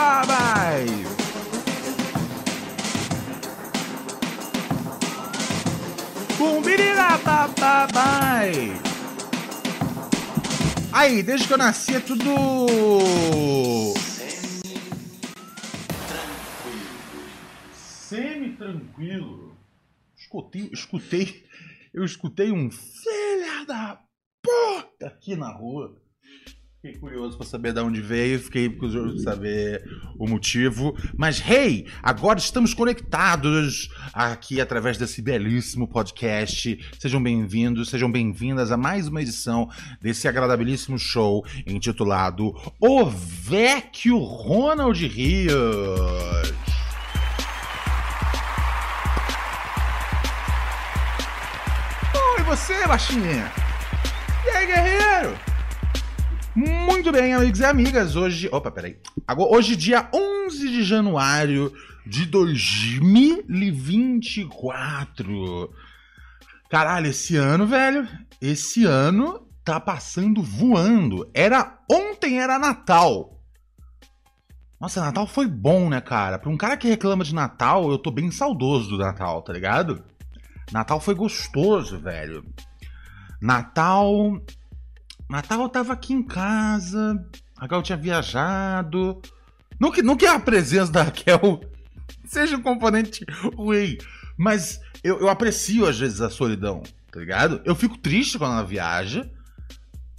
Rapabai! Bumbirirapapabai! Aí, desde que eu nasci é tudo. Semi-tranquilo. Escutei, escutei. Eu escutei um filha da puta aqui na rua. Fiquei curioso para saber de onde veio, fiquei curioso para saber o motivo. Mas, hey, agora estamos conectados aqui através desse belíssimo podcast. Sejam bem-vindos, sejam bem-vindas a mais uma edição desse agradabilíssimo show intitulado O Vecchio Ronald Rios. Oi, você, baixinha? E aí, guerreiro? Muito bem, amigos e amigas. Hoje. Opa, peraí. Hoje, dia 11 de januário de 2024. Caralho, esse ano, velho. Esse ano tá passando voando. Era. Ontem era Natal. Nossa, Natal foi bom, né, cara? Pra um cara que reclama de Natal, eu tô bem saudoso do Natal, tá ligado? Natal foi gostoso, velho. Natal Natal eu tava aqui em casa, a Raquel tinha viajado. Não que, não que a presença da Raquel seja um componente ruim, mas eu, eu aprecio às vezes a solidão, tá ligado? Eu fico triste quando ela viaja,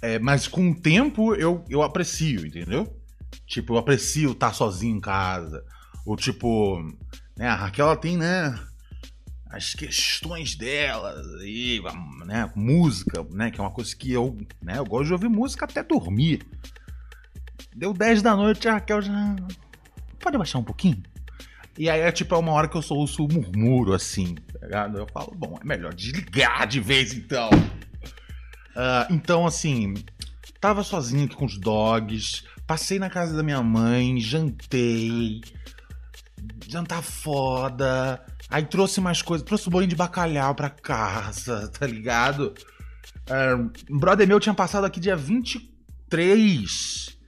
é, mas com o tempo eu, eu aprecio, entendeu? Tipo, eu aprecio estar sozinho em casa. Ou tipo, né, a Raquel ela tem, né, as questões dela e né, música, né, que é uma coisa que eu, né, eu gosto de ouvir música até dormir. Deu 10 da noite, a Raquel já pode baixar um pouquinho. E aí é tipo é uma hora que eu só ouço o murmúrio assim, tá ligado? Eu falo, bom, é melhor desligar de vez então. Uh, então assim, tava sozinho aqui com os dogs, passei na casa da minha mãe, jantei, jantar foda, Aí trouxe mais coisas, trouxe bolinho de bacalhau pra casa, tá ligado? É, um brother meu tinha passado aqui dia 23.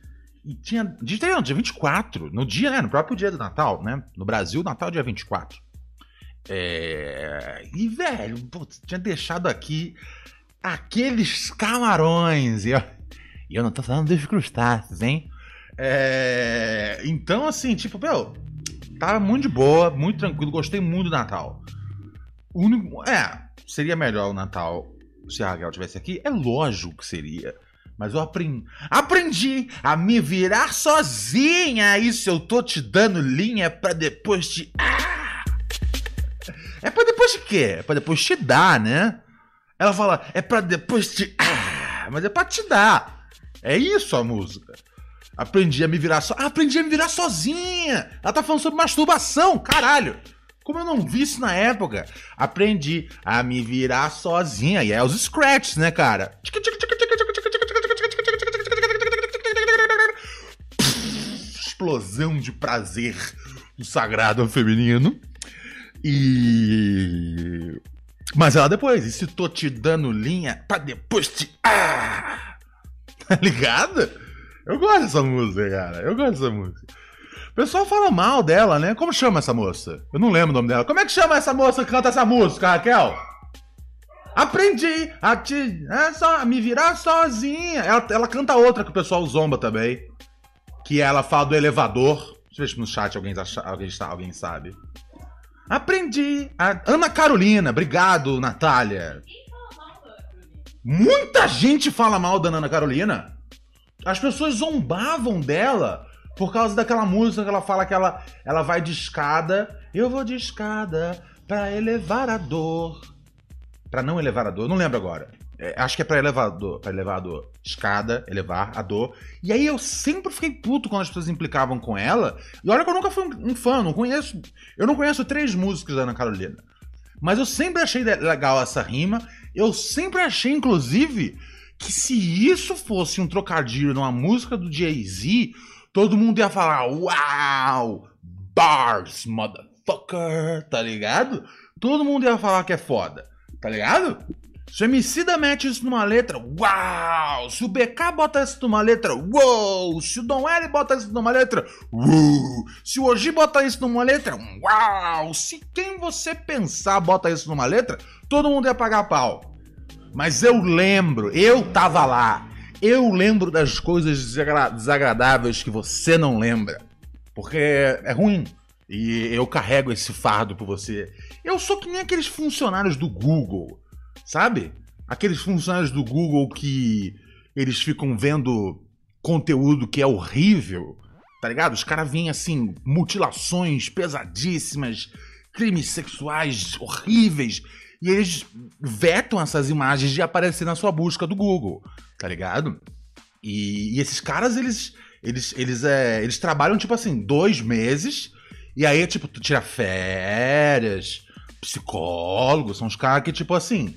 E tinha. Dia, não, dia 24. No dia, né? No próprio dia do Natal, né? No Brasil, Natal dia 24. É. E, velho, putz, tinha deixado aqui aqueles camarões. E eu, e eu não tô falando dos crustáceos, hein? É, então, assim, tipo, meu, Tava muito de boa, muito tranquilo, gostei muito do Natal. O único. É, seria melhor o Natal se a Raquel estivesse aqui? É lógico que seria. Mas eu aprendi, aprendi a me virar sozinha. Isso eu tô te dando linha para depois te. Ah! É pra depois de quê? É pra depois te dar, né? Ela fala, é pra depois te. Ah! Mas é pra te dar. É isso a música. Aprendi a me virar so... ah, aprendi a me virar sozinha. Ela tá falando sobre masturbação, caralho. Como eu não vi isso na época. Aprendi a me virar sozinha. E é os scratches, né, cara? Explosão de prazer do sagrado feminino. E. Mas ela depois, e se tô te dando linha pra depois te. Ah! Tá ligado? Eu gosto dessa música, cara. Eu gosto dessa música. O pessoal fala mal dela, né? Como chama essa moça? Eu não lembro o nome dela. Como é que chama essa moça que canta essa música, Raquel? Aprendi a te. É só me virar sozinha. Ela, ela canta outra que o pessoal zomba também. Que ela fala do elevador. Deixa eu ver se no chat alguém, alguém, alguém sabe. Aprendi. A... Ana Carolina. Obrigado, Natália. Muita gente fala mal da Ana Carolina. As pessoas zombavam dela por causa daquela música que ela fala que ela, ela vai de escada. Eu vou de escada para elevar a dor. Para não elevar a dor, não lembro agora. É, acho que é pra elevar a dor, pra elevar a dor. Escada, elevar a dor. E aí eu sempre fiquei puto quando as pessoas implicavam com ela. E olha que eu nunca fui um, um fã, não conheço. Eu não conheço três músicas da Ana Carolina. Mas eu sempre achei legal essa rima. Eu sempre achei, inclusive, que se isso fosse um trocadilho numa música do Jay-Z, todo mundo ia falar: Uau! Bars, motherfucker! Tá ligado? Todo mundo ia falar que é foda, tá ligado? Se o Emicida mete isso numa letra, uau! Se o BK bota isso numa letra, uau! Se o Dom L bota isso numa letra, uau! Se o Oji bota isso numa letra, uau! Se quem você pensar bota isso numa letra, todo mundo ia pagar pau. Mas eu lembro, eu tava lá. Eu lembro das coisas desagra desagradáveis que você não lembra. Porque é ruim. E eu carrego esse fardo por você. Eu sou que nem aqueles funcionários do Google, sabe? Aqueles funcionários do Google que eles ficam vendo conteúdo que é horrível, tá ligado? Os caras vêm assim, mutilações pesadíssimas, crimes sexuais horríveis, e eles vetam essas imagens de aparecer na sua busca do Google, tá ligado? E, e esses caras, eles, eles, eles, é, eles trabalham, tipo assim, dois meses, e aí, tipo, tu tira férias, psicólogos, são os caras que, tipo assim,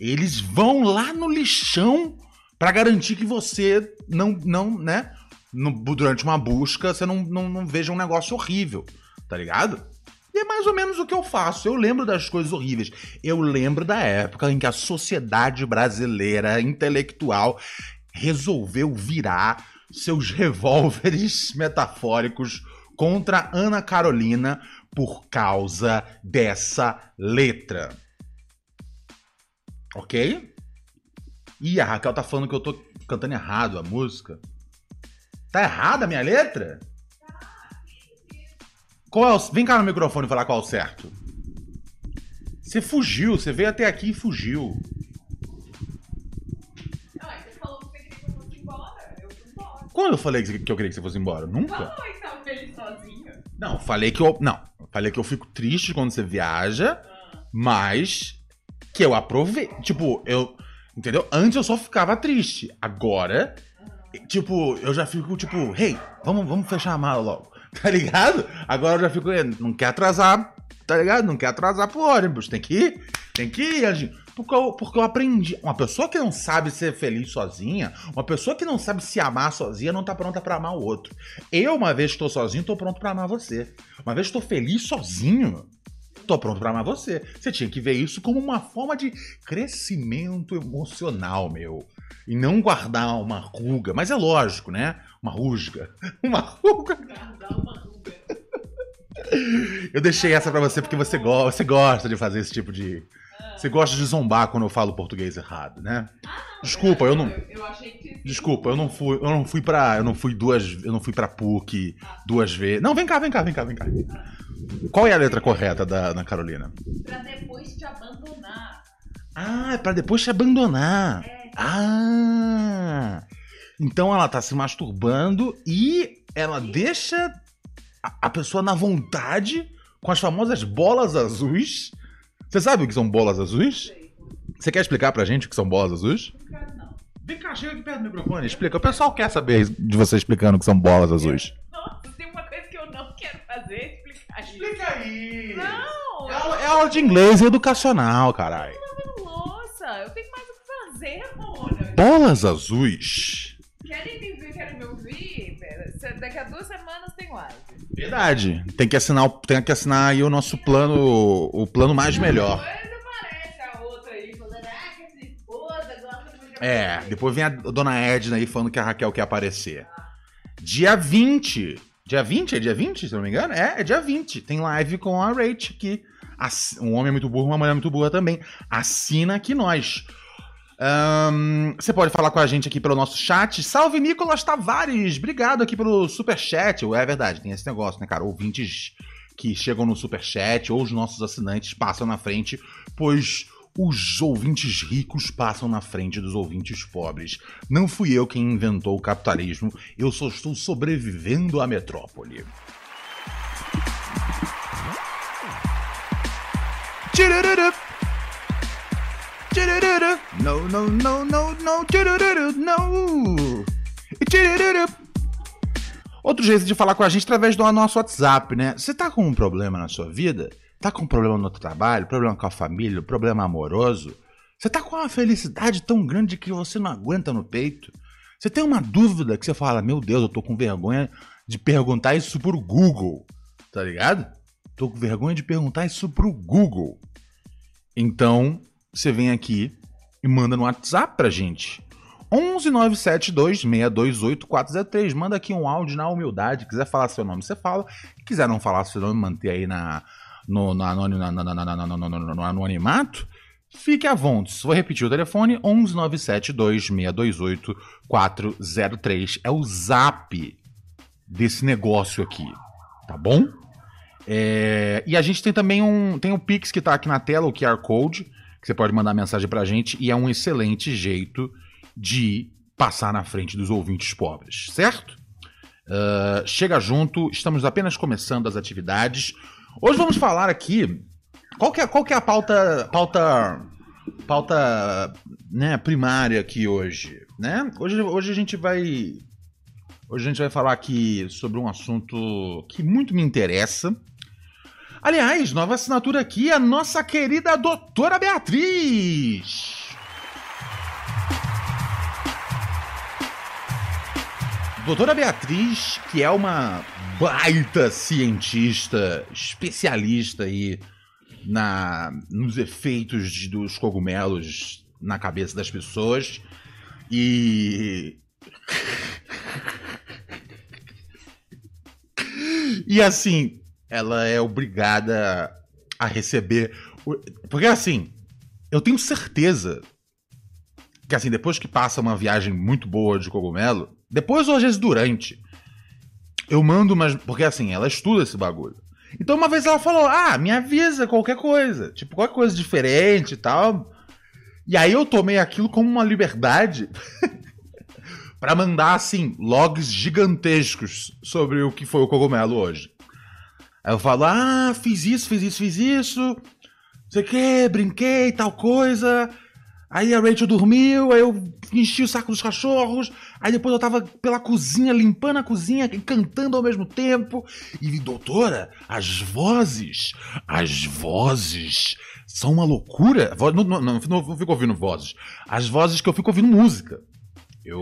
eles vão lá no lixão para garantir que você não, não né, no, durante uma busca, você não, não, não veja um negócio horrível, tá ligado? E é mais ou menos o que eu faço. Eu lembro das coisas horríveis. Eu lembro da época em que a sociedade brasileira intelectual resolveu virar seus revólveres metafóricos contra Ana Carolina por causa dessa letra. Ok? Ih, a Raquel tá falando que eu tô cantando errado a música. Tá errada a minha letra? Qual é o... Vem cá no microfone falar qual é o certo. Você fugiu, você veio até aqui e fugiu. Não, aí você falou que você queria que eu fosse embora. Eu fui embora. Quando eu falei que eu queria que você fosse embora? Nunca? Feliz sozinho. Não, falei que eu. Não, falei que eu fico triste quando você viaja, mas que eu aproveito. Tipo, eu. Entendeu? Antes eu só ficava triste. Agora, tipo, eu já fico, tipo, hey, vamos, vamos fechar a mala logo. Tá ligado? Agora eu já fico. Não quer atrasar, tá ligado? Não quer atrasar pro ônibus. Tem que ir. Tem que ir, Anjinho. Porque eu, porque eu aprendi. Uma pessoa que não sabe ser feliz sozinha, uma pessoa que não sabe se amar sozinha, não tá pronta pra amar o outro. Eu, uma vez que tô sozinho, tô pronto pra amar você. Uma vez que tô feliz sozinho, tô pronto pra amar você. Você tinha que ver isso como uma forma de crescimento emocional, meu. E não guardar uma ruga. Mas é lógico, né? Uma rusga. Uma ruga. Guardar uma ruga. Eu deixei essa pra você porque você, go você gosta de fazer esse tipo de. Você gosta de zombar quando eu falo português errado, né? Desculpa, eu não. Desculpa, eu não fui, eu não fui para, eu não fui duas, eu não fui para PUC duas vezes. Não, vem cá, vem cá, vem cá, vem cá. Qual é a letra correta da Ana Carolina? Pra depois te abandonar. Ah, é pra depois te abandonar. É. Ah! Então ela tá se masturbando e ela deixa a, a pessoa na vontade com as famosas bolas azuis. Você sabe o que são bolas azuis? Você quer explicar pra gente o que são bolas azuis? Não quero, não. Vem cá, chega aqui perto do microfone, explica. O pessoal quer saber de você explicando o que são bolas azuis. Nossa, tem uma coisa que eu não quero fazer, explicar isso. Explica aí! Não! É aula, é aula de inglês educacional, caralho. Que fazer, Mona. Bolas azuis. Querem me ver, querem me ouvir? Daqui a duas semanas tem live. Verdade. Tem que assinar, tem que assinar aí o nosso plano, o plano mais melhor. Depois aparece a outra aí falando, ah, É, você." depois vem a dona Edna aí falando que a Raquel quer aparecer. Dia 20. Dia 20? É dia 20, se não me engano? É, é dia 20. Tem live com a Rach aqui. Um homem é muito burro, uma mulher é muito burra também. Assina aqui nós. Ahn, você pode falar com a gente aqui pelo nosso chat. Salve, Nicolas Tavares! Obrigado aqui pelo superchat. É verdade, tem esse negócio, né, cara? Ouvintes que chegam no superchat ou os nossos assinantes passam na frente, pois os ouvintes ricos passam na frente dos ouvintes pobres. Não fui eu quem inventou o capitalismo, eu só estou sobrevivendo à metrópole. Tchurururu. No, no, no, no, no. Outro jeito de falar com a gente através do nosso WhatsApp, né? Você tá com um problema na sua vida? Tá com um problema no trabalho, problema com a família, problema amoroso? Você tá com uma felicidade tão grande que você não aguenta no peito? Você tem uma dúvida que você fala, meu Deus, eu tô com vergonha de perguntar isso pro Google, tá ligado? Tô com vergonha de perguntar isso pro Google. Então, você vem aqui e manda no WhatsApp pra gente. 11972628403. Manda aqui um áudio na humildade. Quiser falar seu nome, você fala. Quiser não falar seu nome, manter aí na, no, no, anonimato, fique à vontade. Vou repetir o telefone: 11972628403. É o zap desse negócio aqui, tá bom? É, e a gente tem também um. Tem o Pix que tá aqui na tela, o QR Code, que você pode mandar mensagem pra gente, e é um excelente jeito de passar na frente dos ouvintes pobres, certo? Ah, chega junto, estamos apenas começando as atividades. Hoje vamos falar aqui. Qual que é, qual que é a pauta. pauta. pauta né, primária aqui hoje? Né? Hoje, hoje a gente vai. Hoje a gente vai falar aqui sobre um assunto que muito me interessa. Aliás, nova assinatura aqui, a nossa querida doutora Beatriz. Doutora Beatriz, que é uma baita cientista, especialista aí na, nos efeitos de- dos cogumelos na cabeça das pessoas. E. E assim, ela é obrigada a receber. Porque assim, eu tenho certeza que assim, depois que passa uma viagem muito boa de cogumelo, depois ou às vezes durante, eu mando umas. Porque assim, ela estuda esse bagulho. Então uma vez ela falou: Ah, me avisa qualquer coisa. Tipo, qualquer coisa diferente e tal. E aí eu tomei aquilo como uma liberdade pra mandar, assim, logs gigantescos sobre o que foi o cogumelo hoje. Aí eu falo: Ah, fiz isso, fiz isso, fiz isso. Não sei o que, brinquei, tal coisa. Aí a Rachel dormiu, aí eu enchi o saco dos cachorros. Aí depois eu tava pela cozinha, limpando a cozinha e cantando ao mesmo tempo. E, doutora, as vozes, as vozes são uma loucura. Não, não, não, não fico ouvindo vozes. As vozes que eu fico ouvindo música. Eu,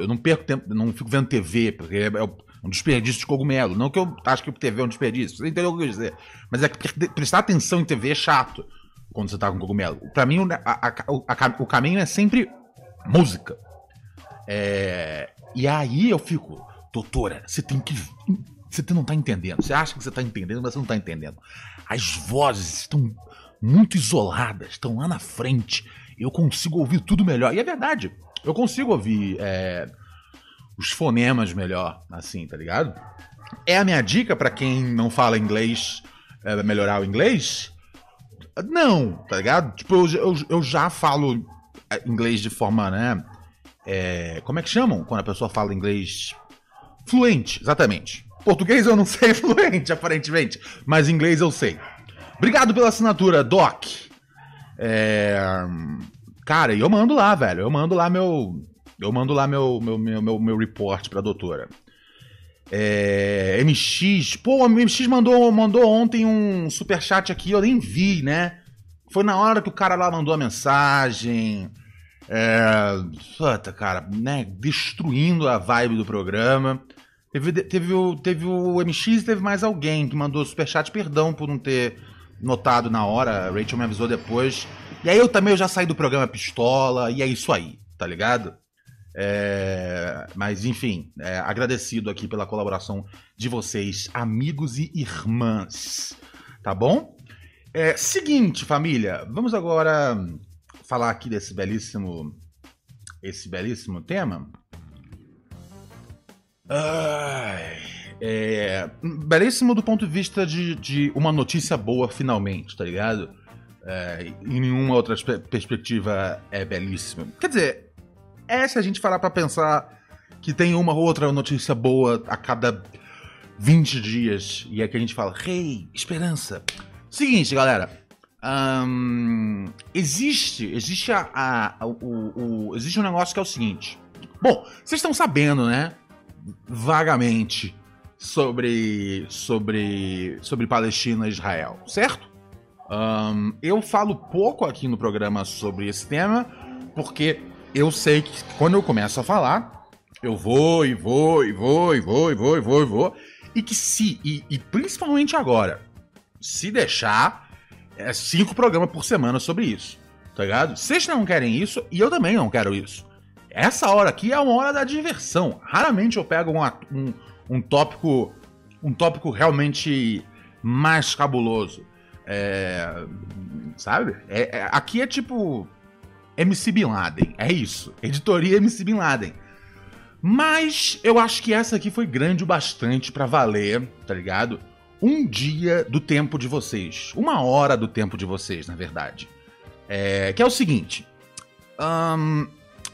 eu não perco tempo, não fico vendo TV, porque é um desperdício de cogumelo. Não que eu acho que TV é um desperdício, você entendeu o que eu quis dizer. Mas é que pre- prestar atenção em TV é chato quando você tá com cogumelo. Pra mim, o, a- a- a- o caminho é sempre música. É, e aí eu fico, doutora, você tem que. Você não tá entendendo. Você acha que você tá entendendo, mas você não tá entendendo. As vozes estão muito isoladas, estão lá na frente. Eu consigo ouvir tudo melhor. E é verdade. Eu consigo ouvir é, os fonemas melhor, assim, tá ligado? É a minha dica pra quem não fala inglês é, melhorar o inglês? Não, tá ligado? Tipo, eu, eu, eu já falo é, inglês de forma, né? é, como é que chamam quando a pessoa fala inglês fluente? Exatamente. Português eu não sei fluente, aparentemente, mas inglês eu sei. Obrigado pela assinatura, Doc. É, cara, e eu mando lá, velho. Eu mando lá meu. Eu mando lá meu, meu, meu, meu, meu report pra doutora. É, MX, pô, o MX mandou, mandou ontem um superchat aqui, eu nem vi, né? Foi na hora que o cara lá mandou a mensagem. É, puta, cara, né? Destruindo a vibe do programa. Teve, teve, o, teve o MX e teve mais alguém que mandou superchat, perdão por não ter notado na hora, a Rachel me avisou depois. E aí eu também eu já saí do programa pistola, e é isso aí, tá ligado? É, mas enfim, é, agradecido aqui pela colaboração de vocês, amigos e irmãs, tá bom? É, seguinte, família, vamos agora falar aqui desse belíssimo, esse belíssimo tema. Ai, é, belíssimo do ponto de vista de, de uma notícia boa, finalmente, tá ligado? É, em nenhuma outra pe- perspectiva é belíssimo. Quer dizer, é se a gente parar pra pensar que tem uma ou outra notícia boa a cada 20 dias e é que a gente fala, hey, esperança. Seguinte, galera. existe, existe a, a- o, o- existe um negócio que é o seguinte. Bom, vocês estão sabendo, né? Vagamente sobre sobre sobre Palestina e Israel, certo? Eu falo pouco aqui no programa sobre esse tema porque eu sei que quando eu começo a falar, eu vou e vou e vou e vou e vou e vou e vou. E que se, e, e principalmente agora, se deixar, é cinco programas por semana sobre isso. tá ligado? Vocês não querem isso e eu também não quero isso. Essa hora aqui é uma hora da diversão. Raramente eu pego um, um, um tópico um tópico realmente mais cabuloso. É, sabe? É, é, aqui é tipo MC Bin Laden. É isso. Editoria MC Bin Laden. Mas eu acho que essa aqui foi grande o bastante para valer, tá ligado? Um dia do tempo de vocês. Uma hora do tempo de vocês, na verdade. É, que é o seguinte. Um,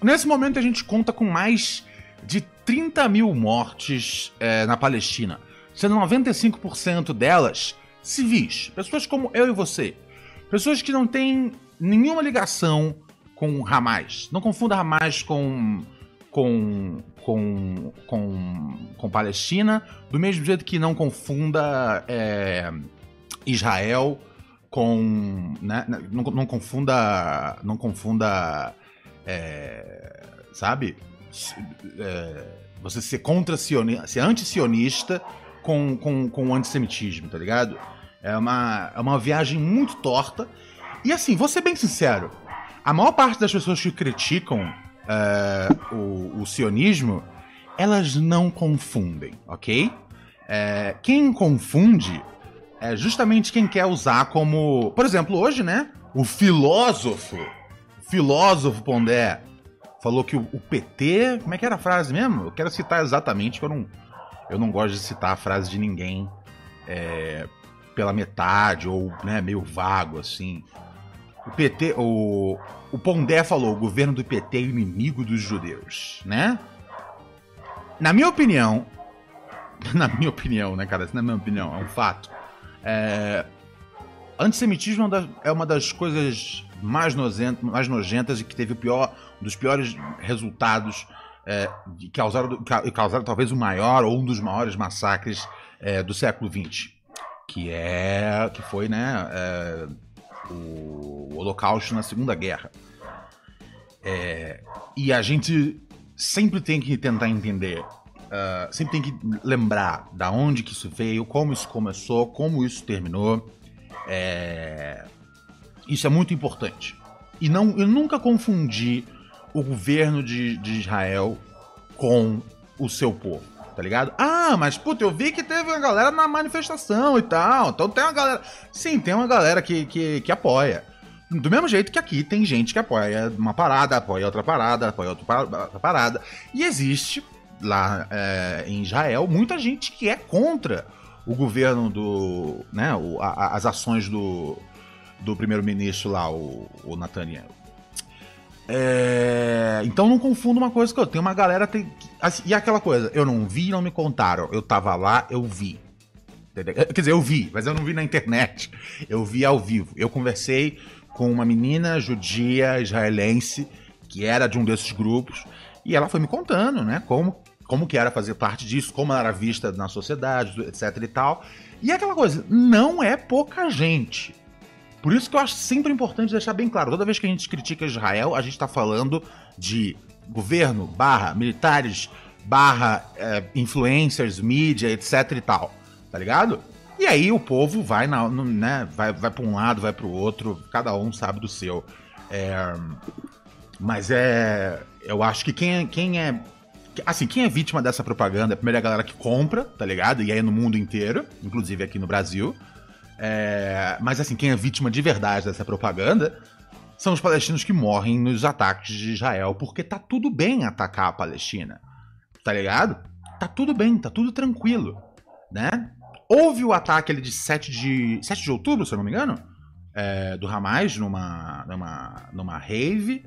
nesse momento a gente conta com mais de 30 mil mortes é, na Palestina, sendo 95% delas civis, pessoas como eu e você, pessoas que não têm nenhuma ligação com Hamas. Não confunda Hamas com com com, com, com Palestina, do mesmo jeito que não confunda é, Israel com. Né, não, não confunda. Não confunda. É, sabe? É, você ser contra sionista, ser anti-sionista com, com, com o antissemitismo, tá ligado? É uma, é uma viagem muito torta. E assim, vou ser bem sincero: a maior parte das pessoas que criticam é, o, o sionismo, elas não confundem, ok? É, quem confunde é justamente quem quer usar como. Por exemplo, hoje, né? O filósofo, filósofo Pondé, falou que o, o, PT. Como é que era a frase mesmo? Eu quero citar exatamente, que eu não, eu não gosto de citar a frase de ninguém é, pela metade ou né, meio vago assim. O PT. O, o Pondé falou: o governo do PT é inimigo dos judeus, né? Na minha opinião. Na minha opinião, né, cara? Na minha opinião, é um fato é... Antissemitismo é uma das coisas mais, nozentas, mais nojentas e que teve o pior, um dos piores resultados é, que causaram, causaram talvez o maior ou um dos maiores massacres é, do século XX, que é que foi né, é, o Holocausto na Segunda Guerra. É, e a gente sempre tem que tentar entender uh, sempre tem que lembrar da onde que isso veio, como isso começou, como isso terminou. É... Isso é muito importante. E não, eu nunca confundi o governo de, de Israel com o seu povo, tá ligado? Ah, mas puta, eu vi que teve uma galera na manifestação e tal. Então tem uma galera. Sim, tem uma galera que, que, que apoia. Do mesmo jeito que aqui tem gente que apoia uma parada, apoia outra parada, apoia outra parada. E existe lá é, em Israel, muita gente que é contra o governo do. Né, o, a, as ações do, do primeiro-ministro lá, o, o Netanyahu. É, então não confunda uma coisa com outra. Tem uma galera. Tem, assim, e aquela coisa, eu não vi não me contaram. Eu tava lá, eu vi. Entendeu? Quer dizer, eu vi, mas eu não vi na internet. Eu vi ao vivo. Eu conversei com uma menina judia israelense que era de um desses grupos e ela foi me contando, né, como como que era fazer parte disso, como ela era vista na sociedade, etc e tal. E é aquela coisa, não é pouca gente. Por isso que eu acho sempre importante deixar bem claro, toda vez que a gente critica Israel, a gente está falando de governo, barra, militares, barra, é, influencers, mídia, etc e tal, tá ligado? E aí o povo vai, na, no, né, vai, vai para um lado, vai para o outro, cada um sabe do seu. É, mas é, eu acho que quem, quem é Assim, quem é vítima dessa propaganda é a galera que compra, tá ligado? E aí no mundo inteiro, inclusive aqui no Brasil. É... Mas assim, quem é vítima de verdade dessa propaganda são os palestinos que morrem nos ataques de Israel, porque tá tudo bem atacar a Palestina. Tá ligado? Tá tudo bem, tá tudo tranquilo, né? Houve o ataque ali de 7 de, 7 de outubro, se eu não me engano, é, do Hamas numa, numa, numa rave.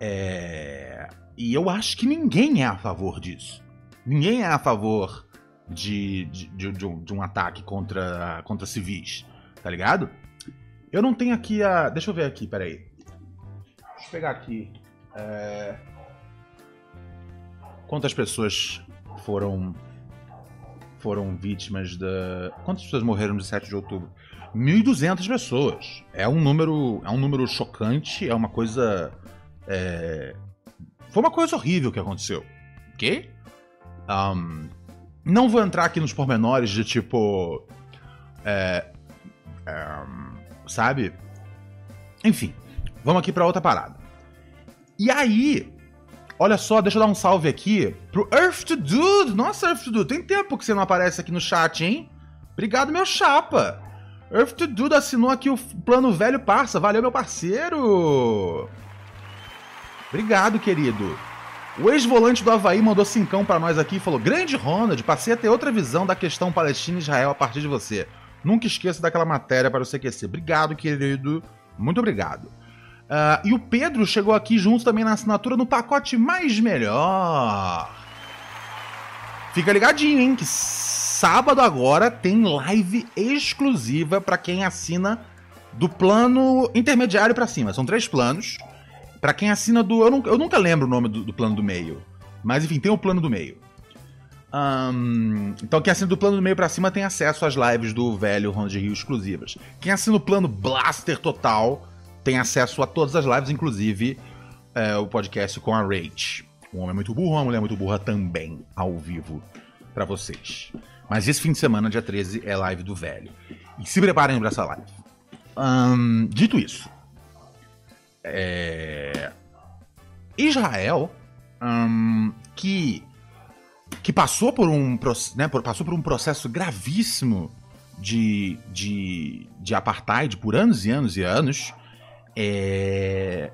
É, e eu acho que ninguém é a favor disso. Ninguém é a favor de, de, de, de, um, de um, ataque contra, contra civis, tá ligado? Eu não tenho aqui a. Deixa eu ver aqui, peraí. Deixa eu pegar aqui. É... Quantas pessoas foram foram vítimas da. Quantas pessoas morreram no 7 de outubro? 1.200 pessoas. É um número, é um número chocante, é uma coisa é, foi uma coisa horrível que aconteceu, ok? Um, não vou entrar aqui nos pormenores de tipo. É, é, sabe? Enfim. vamos aqui pra outra parada. E aí, olha só, deixa eu dar um salve aqui pro Earth to Dude. Nossa, Earth to Dude, tem tempo que você não aparece aqui no chat, hein? Obrigado, meu chapa. Earth to Dude assinou aqui o plano velho parça. Valeu, meu parceiro. Obrigado, querido. O ex-volante do Havaí mandou cincão pra nós aqui e falou: Grande Ronald, passei a ter outra visão da questão Palestina e Israel a partir de você. Nunca esqueça daquela matéria para o CQC. Obrigado, querido. Muito obrigado. Uh, e o Pedro chegou aqui junto também na assinatura no pacote mais melhor. Fica ligadinho, hein? Que sábado agora tem live exclusiva para quem assina do plano intermediário para cima. São três planos. Para quem assina do. Eu nunca, eu nunca lembro o nome do, do, plano do meio. Mas enfim, tem o plano do meio. Um, então quem assina do plano do meio para cima tem acesso às lives do velho Ronald Rio exclusivas. Quem assina o plano Blaster Total tem acesso a todas as lives, inclusive é, o podcast com a Rage. Um homem muito burro, uma mulher muito burra também, ao vivo, para vocês. Mas esse fim de semana, dia 13, é live do velho. E se preparem para essa live. Um, dito isso, é... Israel, um, que, que passou, por um, né, passou por um processo gravíssimo de, de, de apartheid por anos e anos e anos, é...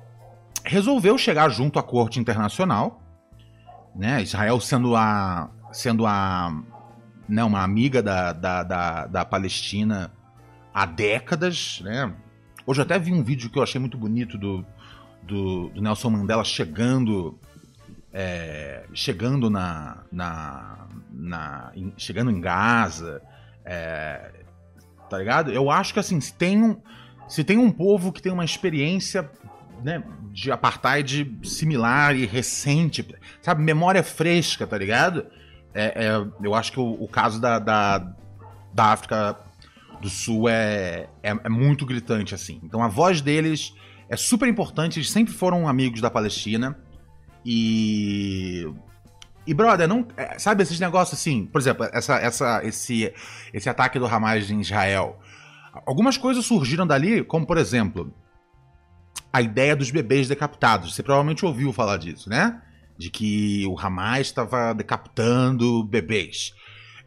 resolveu chegar junto à corte internacional, né, Israel sendo a, sendo a né, uma amiga da, da, da, da Palestina há décadas, né, Hoje eu até vi um vídeo que eu achei muito bonito do, do, do Nelson Mandela chegando. É, chegando na, na, na em, chegando em Gaza, é, tá ligado? Eu acho que assim, se tem um, se tem um povo que tem uma experiência né, de apartheid similar e recente, sabe, memória fresca, tá ligado? É, é, eu acho que o, o caso da, da, da África do Sul é, é, é, muito gritante, assim. Então a voz deles é super importante, eles sempre foram amigos da Palestina. E. E, brother, não. É, sabe esses negócios assim? Por exemplo, essa, essa, esse, esse ataque do Hamas em Israel. Algumas coisas surgiram dali, como por exemplo, a ideia dos bebês decapitados. Você provavelmente ouviu falar disso, né? De que o Hamas estava decapitando bebês.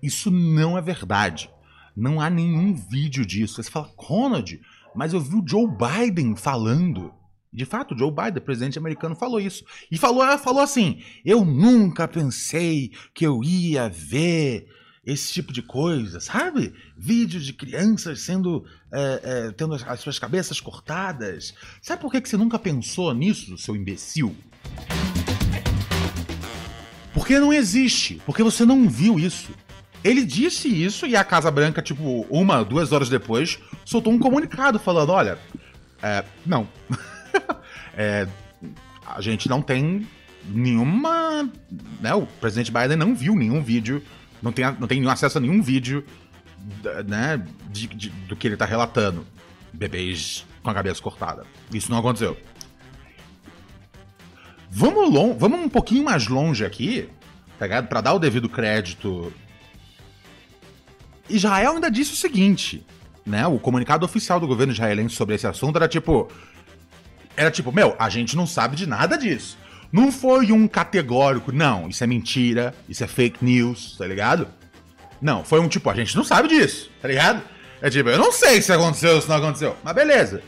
Isso não é verdade. Não há nenhum vídeo disso. Você fala, Conrad, mas eu vi o Joe Biden falando. De fato, o Joe Biden, presidente americano, falou isso. E falou, falou assim: eu nunca pensei que eu ia ver esse tipo de coisa, sabe? Vídeos de crianças sendo. É, é, tendo as suas cabeças cortadas. Sabe por que, que você nunca pensou nisso, seu imbecil? Porque não existe. Porque você não viu isso. Ele disse isso e a Casa Branca, tipo, uma, duas horas depois, soltou um comunicado falando: olha, é, não. é, a gente não tem nenhuma. Né, o presidente Biden não viu nenhum vídeo, não tem, não tem acesso a nenhum vídeo né, de, de, do que ele tá relatando. Bebês com a cabeça cortada. Isso não aconteceu. Vamos, long, vamos um pouquinho mais longe aqui, tá ligado? Pra dar o devido crédito Israel ainda disse o seguinte, né? O comunicado oficial do governo israelense sobre esse assunto era tipo. Era tipo, meu, a gente não sabe de nada disso. Não foi um categórico, não, isso é mentira, isso é fake news, tá ligado? Não, foi um tipo, a gente não sabe disso, tá ligado? É tipo, eu não sei se aconteceu ou se não aconteceu, mas beleza.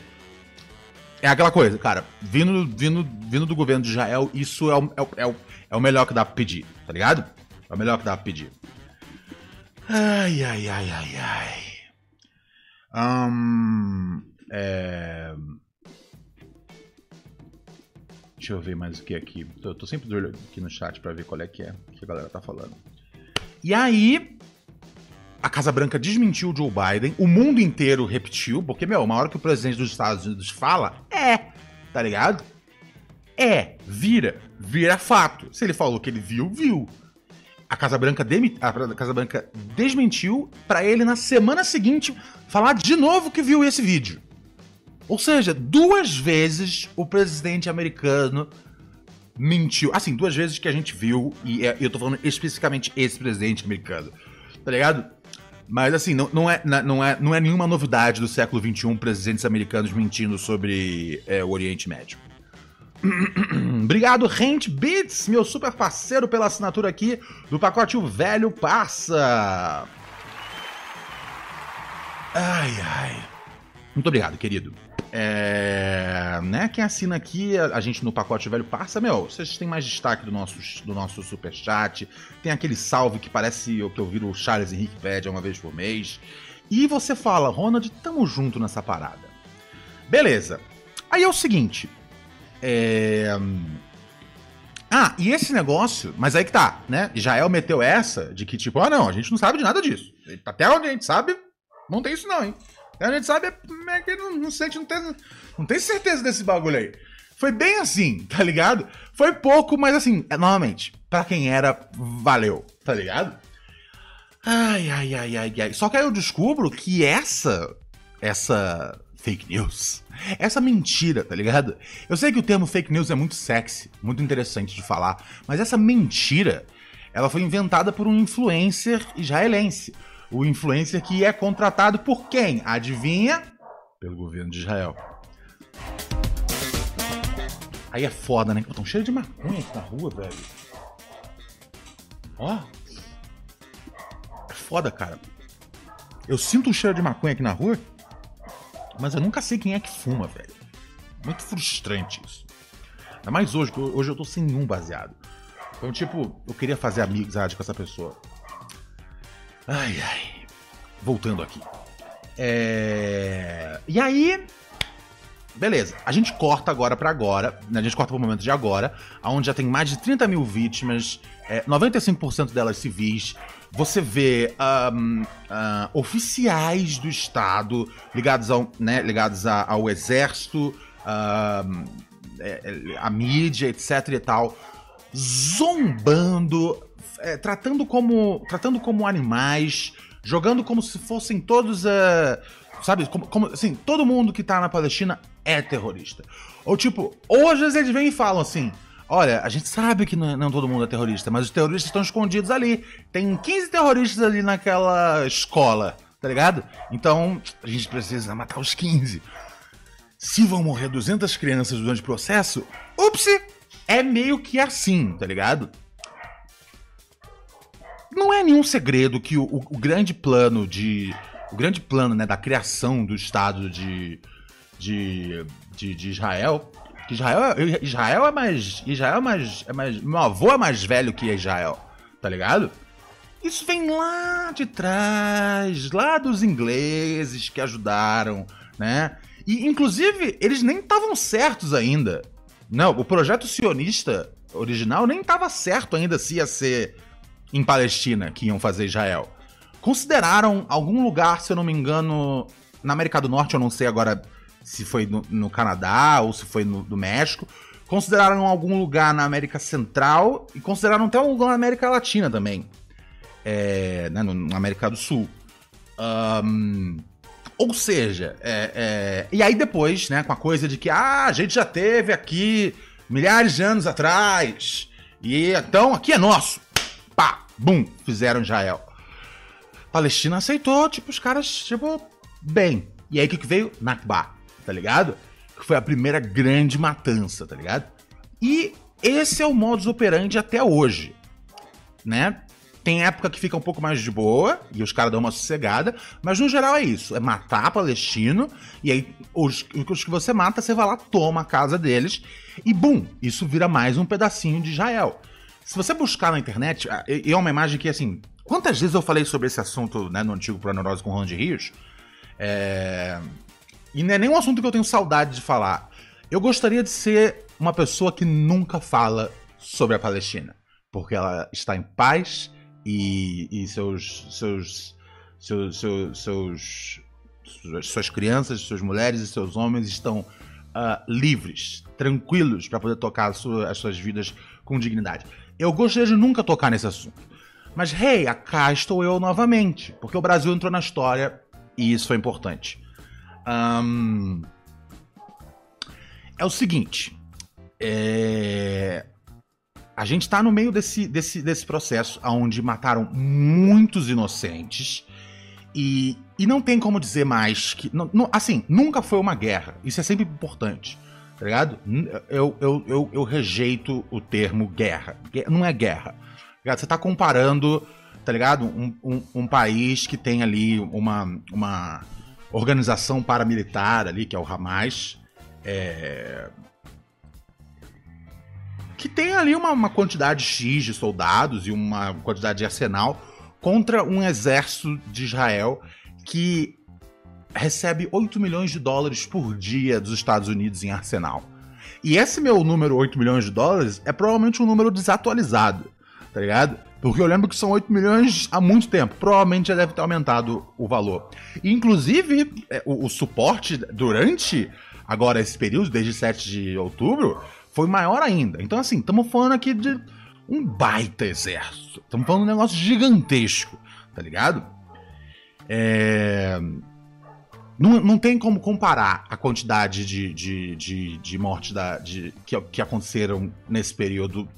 É aquela coisa, cara, vindo, vindo, vindo do governo de Israel, isso é o, é, é, o, é o melhor que dá pra pedir, tá ligado? É o melhor que dá pra pedir. Ai, ai, ai, ai, ai. Um, é... Deixa eu ver mais o que aqui. Tô, tô sempre de olho aqui no chat para ver qual é que é que a galera tá falando. E aí, a Casa Branca desmentiu o Joe Biden, o mundo inteiro repetiu, porque, meu, uma hora que o presidente dos Estados Unidos fala, é, tá ligado? É, vira, vira fato. Se ele falou que ele viu, viu a Casa Branca, demi, a Casa Branca desmentiu para ele na semana seguinte falar de novo que viu esse vídeo. Ou seja, duas vezes o presidente americano mentiu. Assim, duas vezes que a gente viu, e é, eu tô falando especificamente esse presidente americano. Tá ligado? Mas assim, não, não, é, não, é, não é nenhuma novidade do século XXI presidentes americanos mentindo sobre é, o Oriente Médio. Obrigado, Rent Beats, meu super parceiro, pela assinatura aqui do pacote O Velho Passa. Ai, ai. Muito obrigado, querido. É, né, quem assina aqui, a, a, gente no pacote velho passa, meu, vocês têm mais destaque do nosso, do nosso superchat, tem aquele salve que parece o que eu vi o Charles Henrique pede uma vez por mês. E você fala, Ronald, tamo junto nessa parada. Beleza. Aí é o seguinte. É... Ah, e esse negócio, mas aí que tá, né? Israel meteu essa de que, tipo, ah, não, a gente não sabe de nada disso. Até onde a gente sabe, não tem isso não, hein? A gente sabe é que não, não sente, não tem, não tem certeza desse bagulho aí. Foi bem assim, tá ligado? Foi pouco, mas assim, é, novamente, para quem era, valeu, tá ligado? Ai, ai, ai, ai, ai. Só que aí eu descubro que essa, essa fake news, essa mentira, tá ligado? Eu sei que o termo fake news é muito sexy, muito interessante de falar, mas essa mentira, ela foi inventada por um influencer israelense o influencer que é contratado por quem? Adivinha? Pelo governo de Israel. Aí é foda, né? Tão cheio de maconha aqui na rua, velho. Ó. É foda, cara. Eu sinto um cheiro de maconha aqui na rua, mas eu nunca sei quem é que fuma, velho. Muito frustrante isso. Ainda mais hoje, hoje eu tô sem nenhum baseado. Então, tipo, eu queria fazer amizade com essa pessoa. Ai, ai. Voltando aqui. É... E aí. Beleza, a gente corta agora para agora, né? a gente corta pro momento de agora, onde já tem mais de 30 mil vítimas, é, 95% delas civis. Você vê um, uh, oficiais do Estado ligados ao, né, ligados a, ao exército, uh, a mídia, etc e tal, zombando é, tratando, como, tratando como animais, jogando como se fossem todos. Uh, sabe? Como, como, assim, todo mundo que tá na Palestina é terrorista. Ou tipo, hoje eles vêm e falam assim. Olha, a gente sabe que não, não todo mundo é terrorista, mas os terroristas estão escondidos ali. Tem 15 terroristas ali naquela escola, tá ligado? Então, a gente precisa matar os 15. Se vão morrer 200 crianças durante o processo, ups, é meio que assim, tá ligado? não é nenhum segredo que o, o, grande plano de. O grande plano né, da criação do Estado de, de, de, de Israel. Israel, é, Israel é mais. Israel é mais, é mais. Meu avô é mais velho que Israel, tá ligado? Isso vem lá de trás, lá dos ingleses que ajudaram, né? E, inclusive, eles nem estavam certos ainda. Não, o projeto sionista original nem estava certo ainda se ia ser em Palestina que iam fazer Israel. Consideraram algum lugar, se eu não me engano, na América do Norte, eu não sei agora se foi no, no Canadá ou se foi no México. Consideraram algum lugar na América Central e consideraram até um lugar na América Latina também. É, né, na América do Sul. Um, ou seja, é, é, e aí depois, né, com a coisa de que ah, a gente já teve aqui milhares de anos atrás, e então aqui é nosso. Pá, bum, fizeram Israel. Palestina aceitou, tipo, os caras, tipo, bem. E aí o que veio? Nakba, tá ligado? Que foi a primeira grande matança, tá ligado? E esse é o modus operandi até hoje, né? Tem época que fica um pouco mais de boa e os caras dão uma sossegada, mas no geral é isso: é matar palestino, e aí os, os que você mata, você vai lá, toma a casa deles, e bum, isso vira mais um pedacinho de Israel. Se você buscar na internet, e é uma imagem que, assim, quantas vezes eu falei sobre esse assunto né, no antigo Proneurose com o Ron de Rios? É... E não é nem um assunto que eu tenho saudade de falar. Eu gostaria de ser uma pessoa que nunca fala sobre a Palestina, porque ela está em paz e, e seus, seus, seus, seus, seus, suas crianças, suas mulheres e seus homens estão uh, livres, tranquilos para poder tocar as suas, as suas vidas com dignidade. Eu gostaria de nunca tocar nesse assunto. Mas, hey, cá estou eu novamente, porque o Brasil entrou na história e isso foi importante. Um, é o seguinte. É... A gente está no meio desse, desse, desse processo onde mataram muitos inocentes E, e não tem como dizer mais que. não- não- assim, nunca foi uma guerra. Isso é sempre importante. Tá ligado? Eu, eu, eu, eu rejeito o termo guerra. Gue- Não é guerra. tá? Você tá comparando, tá ligado? Um, um, um país que tem ali uma, uma organização paramilitar ali, que é o Hamas. é, que tem ali uma, uma quantidade X de soldados e uma quantidade de arsenal contra um exército de Israel que recebe 8 milhões de dólares por dia dos Estados Unidos em arsenal. E esse meu número, 8 milhões de dólares, é provavelmente um número desatualizado, tá ligado? Porque eu lembro que são 8 milhões há muito tempo. Provavelmente já deve ter aumentado o valor. E, inclusive, é, o, o suporte durante agora esse período, desde 7 de outubro, foi maior ainda. Então, assim, estamos falando aqui de um baita exército. Estamos falando de um negócio gigantesco, tá ligado? É... Não, não tem como comparar a quantidade de, de, de, de mortes da, de, que, que aconteceram nesse período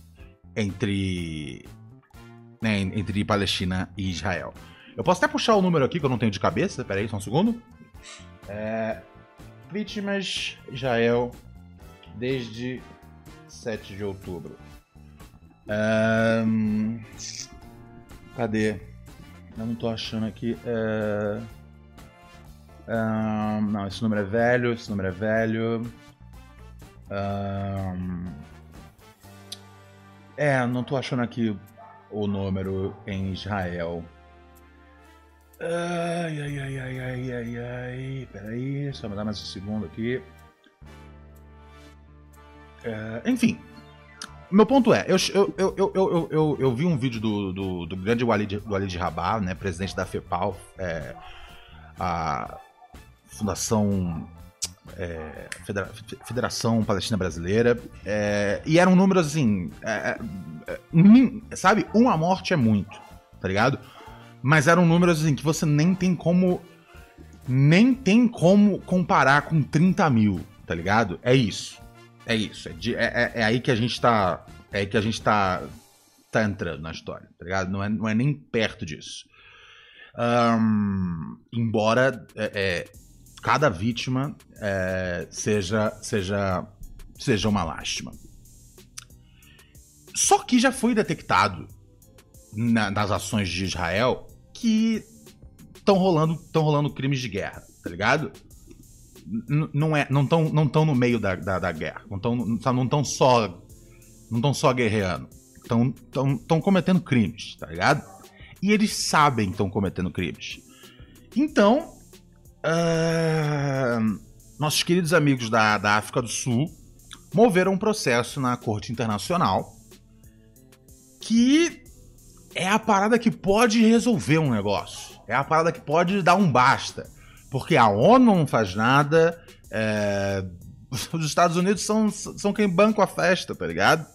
entre, né, entre Palestina e Israel. Eu posso até puxar o número aqui que eu não tenho de cabeça. Pera aí, só um segundo. É, vítimas Israel desde 7 de outubro. Ahn, cadê? Eu não tô achando aqui. É... Não, esse número é velho, esse número é velho. Ahn, é, não tô achando aqui o número em Israel. Ai, ai, ai, ai, ai, ai, ai. Peraí, só me dá mais um segundo aqui. É, enfim, meu ponto é, eu, eu, eu, eu, eu, eu, vi um vídeo do, do, do grande Walid, do Walid Rabah, né, presidente da FEPAL, é, a Fundação é, Federa- Federação Palestina Brasileira, é, e eram números assim, é, é, nin- sabe, uma morte é muito, tá ligado? Mas eram números assim que você nem tem como, nem tem como comparar com 30 mil, tá ligado? É isso. É isso. É, é- é- é aí que a gente tá. É aí que a gente tá. tá entrando na história, tá ligado? Não é, não é nem perto disso. Ahn, embora é, é, cada vítima é, seja, seja, seja uma lástima. Só que já foi detectado na- nas ações de Israel que estão rolando, tão rolando crimes de guerra, tá ligado? Não é, não estão não tão no meio da, da, da guerra, não estão não tão só não tão só guerreando, estão tão, tão cometendo crimes, tá ligado? E eles sabem que estão cometendo crimes. Então, nossos queridos amigos da, da África do Sul moveram um processo na Corte Internacional que é a parada que pode resolver um negócio. É a parada que pode dar um basta. Porque a ONU não faz nada. é, Os Estados Unidos são, são quem banca a festa, tá ligado?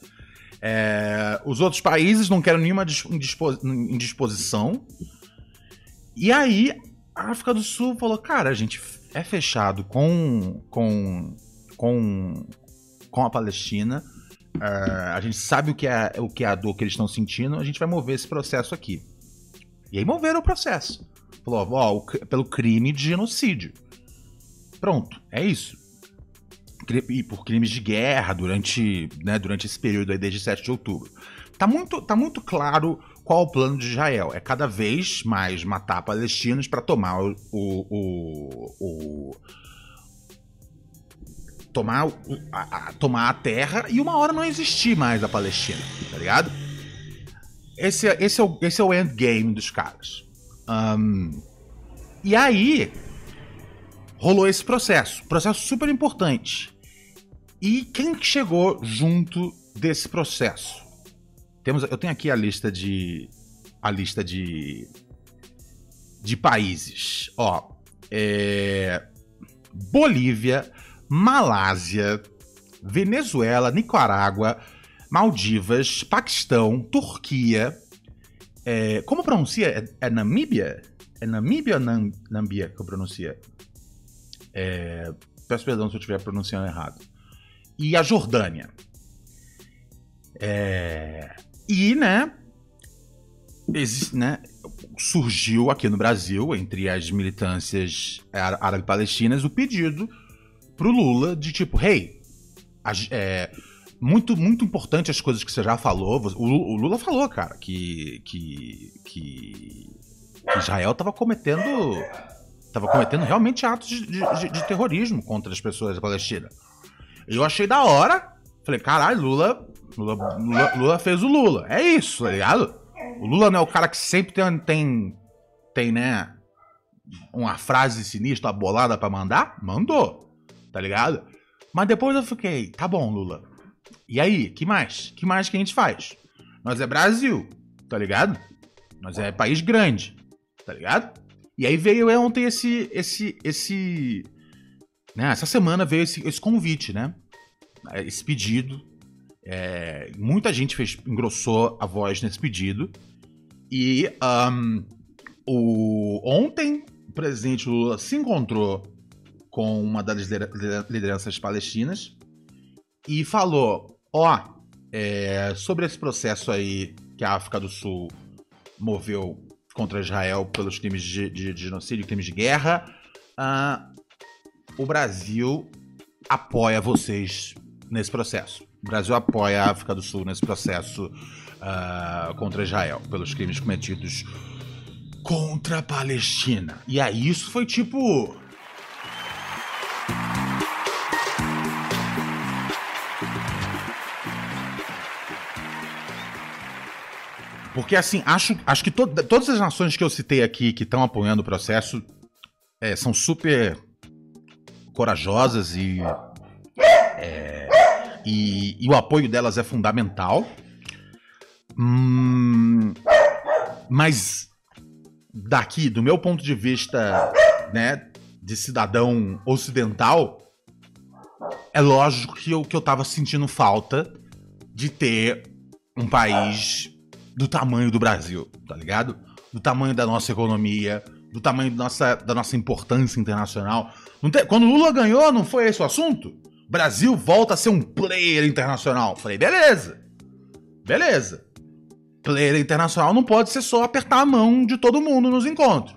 É, Os outros países não querem nenhuma dis- indispo- indisposição. E aí, a África do Sul falou: cara, a gente é fechado com, com, com, com a Palestina. é, a gente sabe o que, é, o que é a dor que eles estão sentindo, a gente vai mover esse processo aqui. E aí moveram o processo. Falou, ó, pelo crime de genocídio. Pronto, é isso. E por crimes de guerra durante, né, durante esse período aí, desde 7 de outubro. Tá muito, tá muito claro qual o plano de Israel. É cada vez mais matar palestinos para tomar o, o, o- tomar, a, a- tomar a terra e uma hora não existir mais a Palestina, tá ligado? Esse, é- esse, é, o, esse é o endgame dos caras. Ahn, e aí rolou esse processo, processo super importante. E quem que chegou junto desse processo? Temos, eu tenho aqui a lista de a lista de de países. Ó, é, Bolívia, Malásia, Venezuela, Nicarágua, Maldivas, Paquistão, Turquia. é, como pronuncia? É, é Namíbia? É Namíbia ou Nam, Nambia que eu pronuncio? É, peço perdão se eu estiver pronunciando errado. E a Jordânia. É, e, né? exi- né, surgiu aqui no Brasil, entre as militâncias árabe-palestinas, o pedido pro Lula de tipo, hey, é, muito, muito importante as coisas que você já falou. O, Lu- o Lula falou, cara, que, que, que, que Israel tava cometendo. Tava cometendo realmente atos de, de- de terrorismo contra as pessoas da Palestina. Eu achei da hora. Falei, caralho, Lula, Lula, Lula, Lula fez o Lula. É isso, tá ligado? O Lula não é o cara que sempre tem, tem, tem né, uma frase sinistra, bolada pra mandar? Mandou, tá ligado? Mas depois eu fiquei, tá bom, Lula. E aí, que mais? Que mais que a gente faz? Nós é Brasil, tá ligado? Nós é país grande, tá ligado? E aí veio ontem esse, esse, esse, né? Essa semana veio esse, esse convite, né? Esse pedido. É, muita gente fez, engrossou a voz nesse pedido. E ahn, o, ontem o presidente Lula se encontrou com uma das lidera- lidera- lideranças palestinas e falou: Ó, é, sobre esse processo aí que a África do Sul moveu contra Israel pelos crimes de, de- de genocídio, crimes de guerra, ah, o Brasil apoia vocês nesse processo. O Brasil apoia a África do Sul nesse processo ah, contra Israel pelos crimes cometidos contra a Palestina. E aí isso foi tipo. Porque assim, acho, acho que to- todas as nações que eu citei aqui que estão apoiando o processo é, são super corajosas e, é, e, e o apoio delas é fundamental. Hum, mas daqui, do meu ponto de vista, né, de cidadão ocidental, é lógico que eu, que eu tava sentindo falta de ter um país do tamanho do Brasil, tá ligado? Do tamanho da nossa economia, do tamanho da nossa, da nossa importância internacional. Tem- quando Lula ganhou, não foi esse o assunto? Brasil volta a ser um player internacional. Falei, beleza. Beleza. Player internacional não pode ser só apertar a mão de todo mundo nos encontros.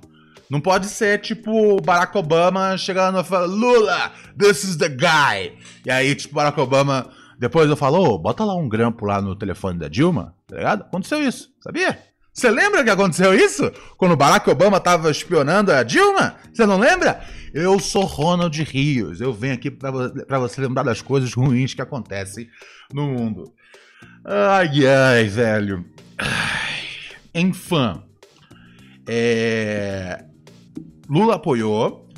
Não pode ser tipo Barack Obama chegando e falando, Lula, this is the guy. E aí, tipo, Barack Obama, depois eu falo, "Ô, bota lá um grampo lá no telefone da Dilma, tá ligado? Aconteceu isso, sabia? Você lembra que aconteceu isso? Quando o Barack Obama tava espionando a Dilma? Você não lembra? Eu sou Ronald Rios, eu venho aqui pra você lembrar das coisas ruins que acontecem no mundo. Ai, ai, velho. Ai. Enfim. É... Lula apoiou.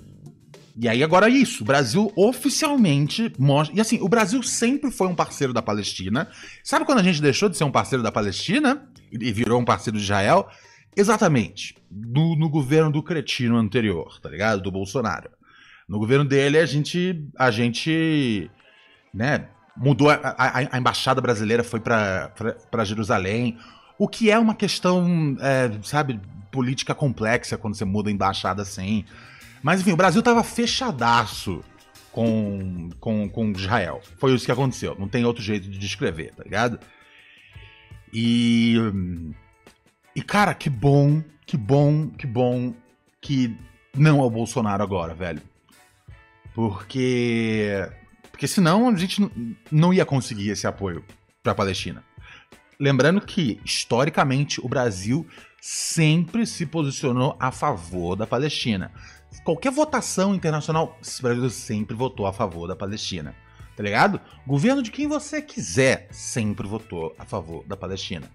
E aí agora é isso. O Brasil oficialmente mostra. E assim, o Brasil sempre foi um parceiro da Palestina. Sabe quando a gente deixou de ser um parceiro da Palestina e virou um parceiro de Israel? Exatamente. No, no governo do cretino anterior, tá ligado? Do Bolsonaro. No governo dele, a gente. A gente. Né? Mudou. A, a- a embaixada brasileira foi pra Jerusalém. O que é uma questão, é, sabe, política complexa quando você muda a embaixada assim. Mas enfim, o Brasil tava fechadaço com, com, com Israel. Foi isso que aconteceu. Não tem outro jeito de descrever, tá ligado? E. E, cara, que bom, que bom, que bom que não é o Bolsonaro agora, velho. Porque. Porque senão a gente não ia conseguir esse apoio pra Palestina. Lembrando que, historicamente, o Brasil sempre se posicionou a favor da Palestina. Qualquer votação internacional, o Brasil sempre votou a favor da Palestina. Tá ligado? Governo de quem você quiser sempre votou a favor da Palestina.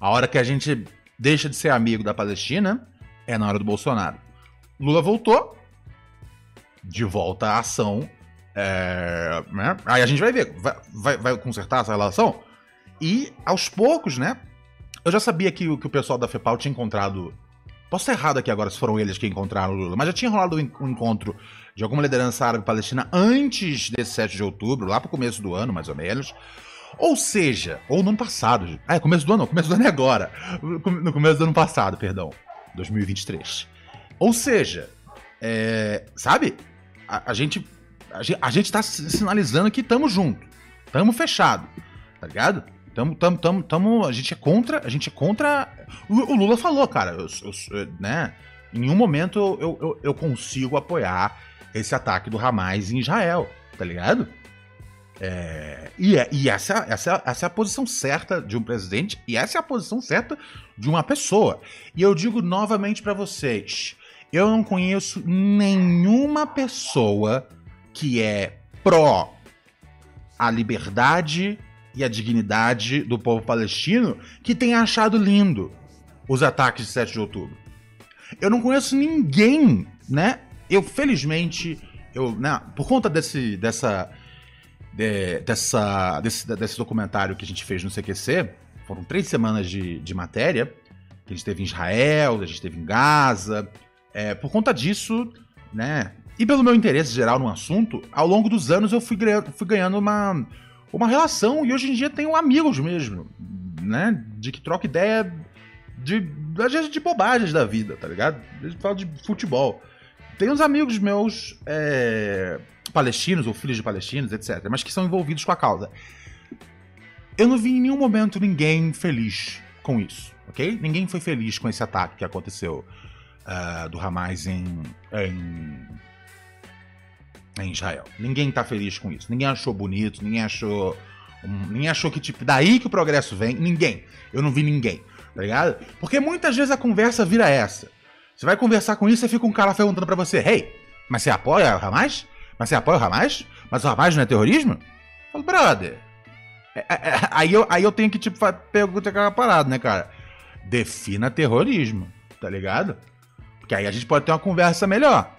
A hora que a gente deixa de ser amigo da Palestina é na hora do Bolsonaro. Lula voltou, de volta à ação. é, né? Aí a gente vai ver, vai, vai, vai consertar essa relação? E aos poucos, né? Eu já sabia que, o- que o pessoal da FEPAL tinha encontrado. Posso estar errado aqui agora se foram eles que encontraram o Lula, mas já tinha rolado um encontro de alguma liderança árabe-palestina antes desse 7 de outubro, lá pro começo do ano, mais ou menos. Ou seja, ou no ano passado. Ah, é começo do ano, não, começo do ano é agora. No começo do ano passado, perdão. 2023. Ou seja, é, sabe? A, a gente, a, a gente tá si- sinalizando que tamo junto. Tamo fechado. Tá ligado? Tamo, tamo, tamo, tamo, a gente é contra, a gente é contra. O, o Lula falou, cara, eu, eu, né? Em nenhum momento eu, eu, eu consigo apoiar esse ataque do Hamas em Israel, tá ligado? É, e é, e essa, essa, essa é a posição certa de um presidente e essa é a posição certa de uma pessoa. E eu digo novamente para vocês: eu não conheço nenhuma pessoa que é pró a liberdade e a dignidade do povo palestino que tenha achado lindo os ataques de 7 de outubro. Eu não conheço ninguém, né? Eu, felizmente, eu, né, por conta desse, dessa, de, dessa, desse, desse documentário que a gente fez no CQC, foram três semanas de, de matéria, que a gente teve em Israel, a gente teve em Gaza. É, por conta disso, né, e pelo meu interesse geral no assunto, ao longo dos anos eu fui, fui ganhando uma, uma relação e hoje em dia tenho amigos mesmo, né? De que troca ideia de, de, de bobagens da vida, tá ligado? A gente fala de futebol. Tem uns amigos meus é, palestinos ou filhos de palestinos, etc., mas que são envolvidos com a causa. Eu não vi em nenhum momento ninguém feliz com isso, ok? Ninguém foi feliz com esse ataque que aconteceu uh, do Hamas em, em em Israel. Ninguém tá feliz com isso. Ninguém achou bonito, ninguém achou. Ninguém achou que, tipo, daí que o progresso vem. Ninguém. Eu não vi ninguém. Tá ligado? Porque muitas vezes a conversa vira essa. Você vai conversar com isso e fica um cara perguntando para você: Hey, mas você apoia o Hamas? Mas você apoia o Hamas? Mas o Hamas não é terrorismo? Eu falo, brother. É, é, é, aí, eu, aí eu tenho que, tipo, perguntar aquela parada, né, cara? Defina terrorismo, tá ligado? Porque aí a gente pode ter uma conversa melhor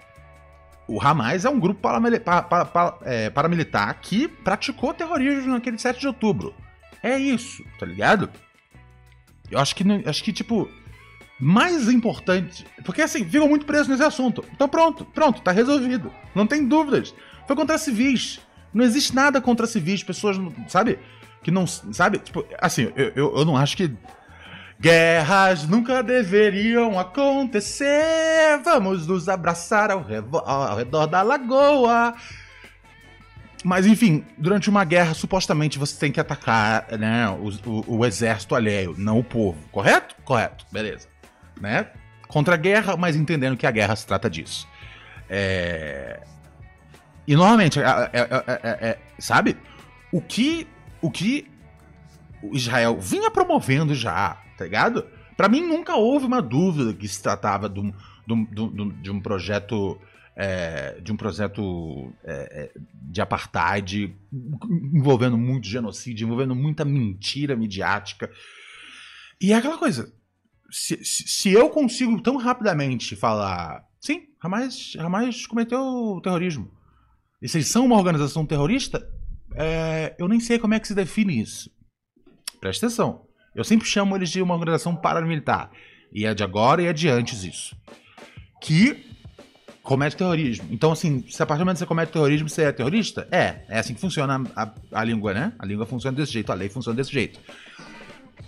o Hamas é um grupo paramilitar, para, para, é, paramilitar que praticou terrorismo naquele 7 de outubro. É isso, tá ligado? Eu acho que, acho que tipo, mais importante. Porque assim, ficam muito presos nesse assunto. Então pronto, pronto, tá resolvido. Não tem dúvidas. Foi contra civis. Não existe nada contra civis. Pessoas, sabe? Que não. Sabe? Tipo, assim, eu, eu, eu não acho que Guerras nunca deveriam acontecer. Vamos nos abraçar ao, ao redor da lagoa. Mas enfim, durante uma guerra, supostamente você tem que atacar né, o, o, o, exército alheio, não o povo. Correto? Correto, beleza. Né? Contra a guerra, mas entendendo que a guerra se trata disso. É... E normalmente, é, é, é, sabe? O que, o que Israel vinha promovendo já tá ligado? Pra mim nunca houve uma dúvida que se tratava de um, de um, de um projeto. É, de um projeto é, é, de apartheid envolvendo muito genocídio, envolvendo muita mentira midiática. E é aquela coisa. Se, se, eu consigo tão rapidamente falar, sim, Hamas, Hamas cometeu terrorismo. E eles são uma organização terrorista, é, eu nem sei como é que se define isso. Presta atenção. Eu sempre chamo eles de uma organização paramilitar. E é de agora e é de antes isso. Que comete terrorismo. Então, assim, se a partir do momento que você comete terrorismo, você é terrorista? É, é assim que funciona a, a língua, né? A língua funciona desse jeito, a lei funciona desse jeito.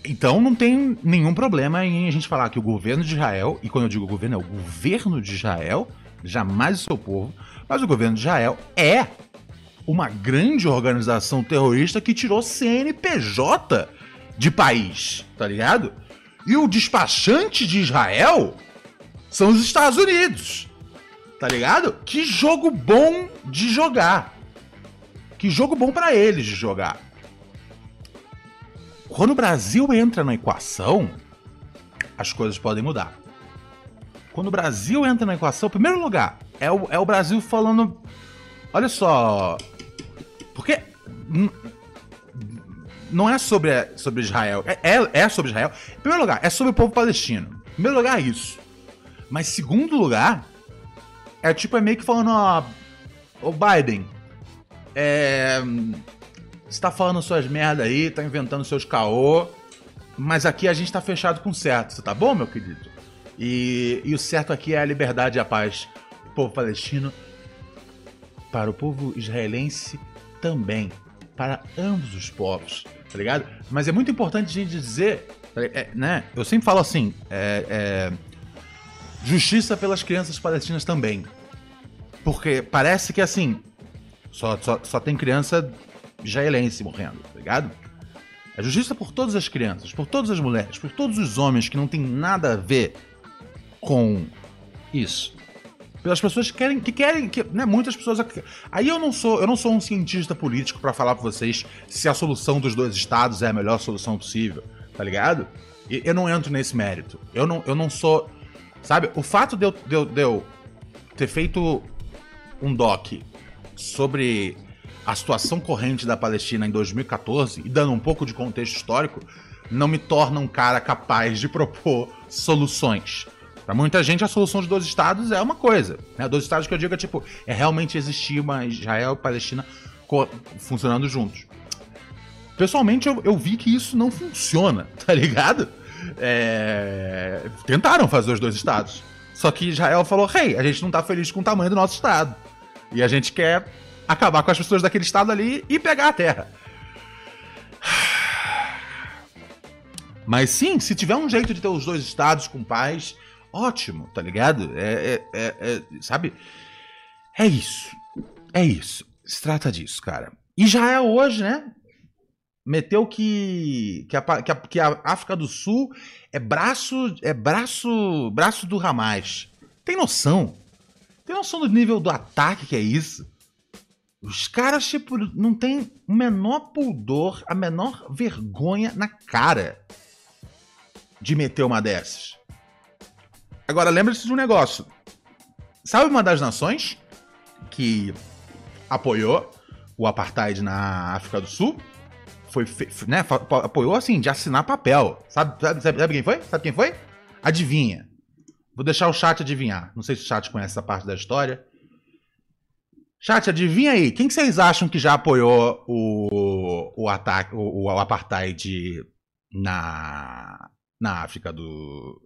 Então não tem nenhum problema em a gente falar que o governo de Israel, e quando eu digo governo, é o governo de Israel, jamais o seu povo, mas o governo de Israel é uma grande organização terrorista que tirou CNPJ de país, tá ligado? E o despachante de Israel são os Estados Unidos, tá ligado? Que jogo bom de jogar. Que jogo bom para eles de jogar. Quando o Brasil entra na equação, as coisas podem mudar. Quando o Brasil entra na equação, primeiro lugar, é o, é o Brasil falando. Olha só. Porque não é sobre, sobre Israel. É, é, é, sobre Israel. Em primeiro lugar, é sobre o povo palestino. Em primeiro lugar, é isso. Mas segundo lugar, é tipo, é meio que falando, ó. Ô Biden, é. Você tá falando suas merda aí, tá inventando seus caô. Mas aqui a gente tá fechado com o certo. Você tá bom, meu querido? E, e o certo aqui é a liberdade e a paz. O povo palestino. Para o povo israelense também. Para ambos os povos tá ligado? Mas é muito importante a gente dizer, é, né? Eu sempre falo assim, é, é, justiça pelas crianças palestinas também. Porque parece que assim, só, só, só tem criança israelense morrendo, tá ligado? A justiça por todas as crianças, por todas as mulheres, por todos os homens que não tem nada a ver com isso. Pelas pessoas que querem, que querem, que, né, muitas pessoas. Aí eu não sou, eu não sou um cientista político para falar para vocês se a solução dos dois estados é a melhor solução possível, tá ligado? E eu não entro nesse mérito. Eu não, eu não sou, sabe? O fato de eu, de eu, de eu ter feito um doc sobre a situação corrente da Palestina em 2014 e dando um pouco de contexto histórico, não me torna um cara capaz de propor soluções. Para muita gente, a solução de dois estados é uma coisa. Né? Dois estados que eu digo é tipo, é realmente existir uma Israel e Palestina funcionando juntos. Pessoalmente, eu, eu, vi que isso não funciona, tá ligado? É... Tentaram fazer os dois estados. Só que Israel falou: hey, a gente não tá feliz com o tamanho do nosso estado. E a gente quer acabar com as pessoas daquele estado ali e pegar a terra. Mas sim, se tiver um jeito de ter os dois estados com paz, ótimo, tá ligado? É, é, é, é, sabe? É isso. É isso. Se trata disso, cara. E já é hoje, né? Meteu que, que, a, que, a, que a África do Sul é braço é braço braço do Hamas. Tem noção? Tem noção do nível do ataque que é isso? Os caras, tipo, não tem o menor pudor, a menor vergonha na cara de meter uma dessas. Agora, lembre-se de um negócio. Sabe uma das nações que apoiou o apartheid na África do Sul? Foi, né, apoiou assim, de assinar papel. Sabe, sabe, sabe quem foi? Sabe quem foi? Adivinha. Vou deixar o chat adivinhar. Não sei se o chat conhece essa parte da história. Chat, adivinha aí, quem que vocês acham que já apoiou o, o ataque, o, o apartheid na, na África do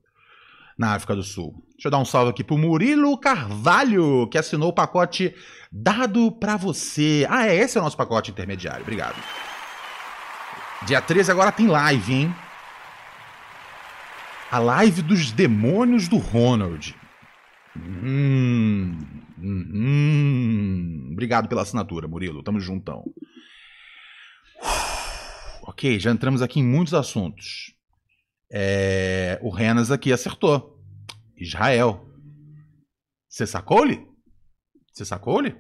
na África do Sul? Deixa eu dar um salve aqui pro Murilo Carvalho, que assinou o pacote dado para você. Ah, é, esse é o nosso pacote intermediário. Obrigado. Dia 13 agora tem live, hein? A live dos demônios do Ronald. Hum, hum, obrigado pela assinatura, Murilo. Tamo juntão. Ok, já entramos aqui em muitos assuntos. É, o Renas aqui acertou. Israel. Você sacou-lhe? Você sacou-lhe?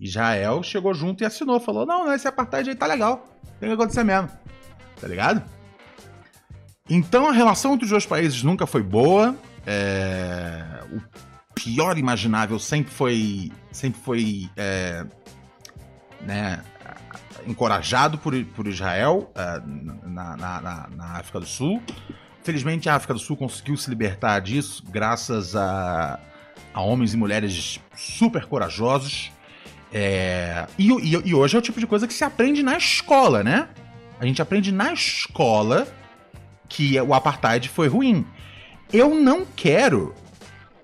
Israel chegou junto e assinou. Falou: não, esse apartheid aí tá legal. Tem que acontecer mesmo. Tá ligado? Então a relação entre os dois países nunca foi boa. É, o pior imaginável sempre foi, sempre foi é, né, encorajado por, por Israel é, na, na, na, na, África do Sul. Felizmente a África do Sul conseguiu se libertar disso graças a, a homens e mulheres super corajosos. É, e, e, e hoje é o tipo de coisa que se aprende na escola, né? A gente aprende na escola que o apartheid foi ruim. Eu não quero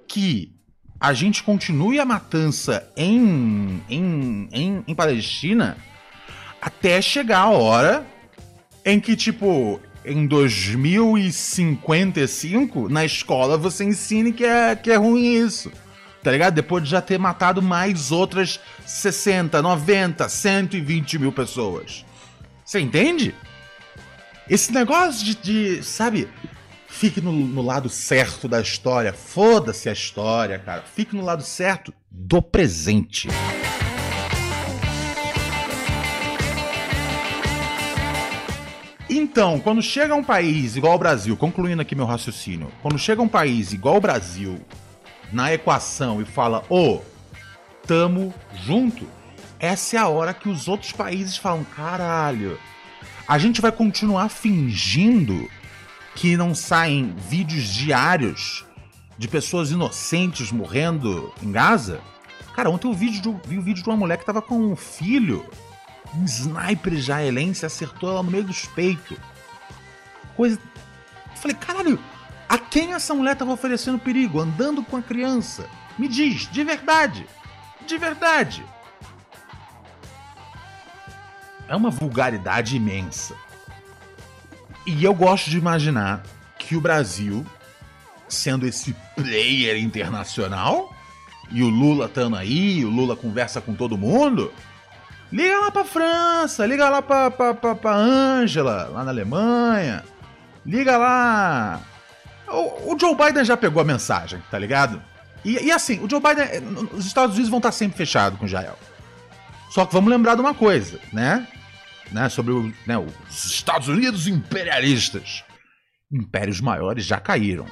que a gente continue a matança em, em, em, em Palestina até chegar a hora em que, tipo, em 2055, na escola, você ensine que é, que é ruim isso. Tá ligado? Depois de já ter matado mais outras 60, 90, 120 mil pessoas. Você entende? Esse negócio de, de sabe, Fique no, no lado certo da história. Foda-se a história, cara. Fique no lado certo do presente. Então, quando chega um país igual o Brasil, concluindo aqui meu raciocínio, quando chega um país igual o Brasil na equação e fala, ô, oh, tamo junto, essa é a hora que os outros países falam, caralho, a gente vai continuar fingindo que não saem vídeos diários de pessoas inocentes morrendo em Gaza? Cara, ontem eu vi, de, vi o vídeo de uma mulher que tava com um filho. Um sniper israelense acertou ela no meio dos peitos. Coisa. Eu falei, caralho, a quem essa mulher tava oferecendo perigo? Andando com a criança? Me diz, de verdade. De verdade. É uma vulgaridade imensa. E eu gosto de imaginar que o Brasil, sendo esse player internacional, e o Lula estando aí, o Lula conversa com todo mundo, Liga lá pra França, liga lá pra, pra, pra, pra Angela, lá na Alemanha. Liga lá. O, o Joe Biden já pegou a mensagem, tá ligado? E, e assim, o Joe Biden. Os Estados Unidos vão estar sempre fechados com Israel. Só que vamos lembrar de uma coisa, né? Né? Sobre né, os Estados Unidos imperialistas. Impérios maiores já caíram.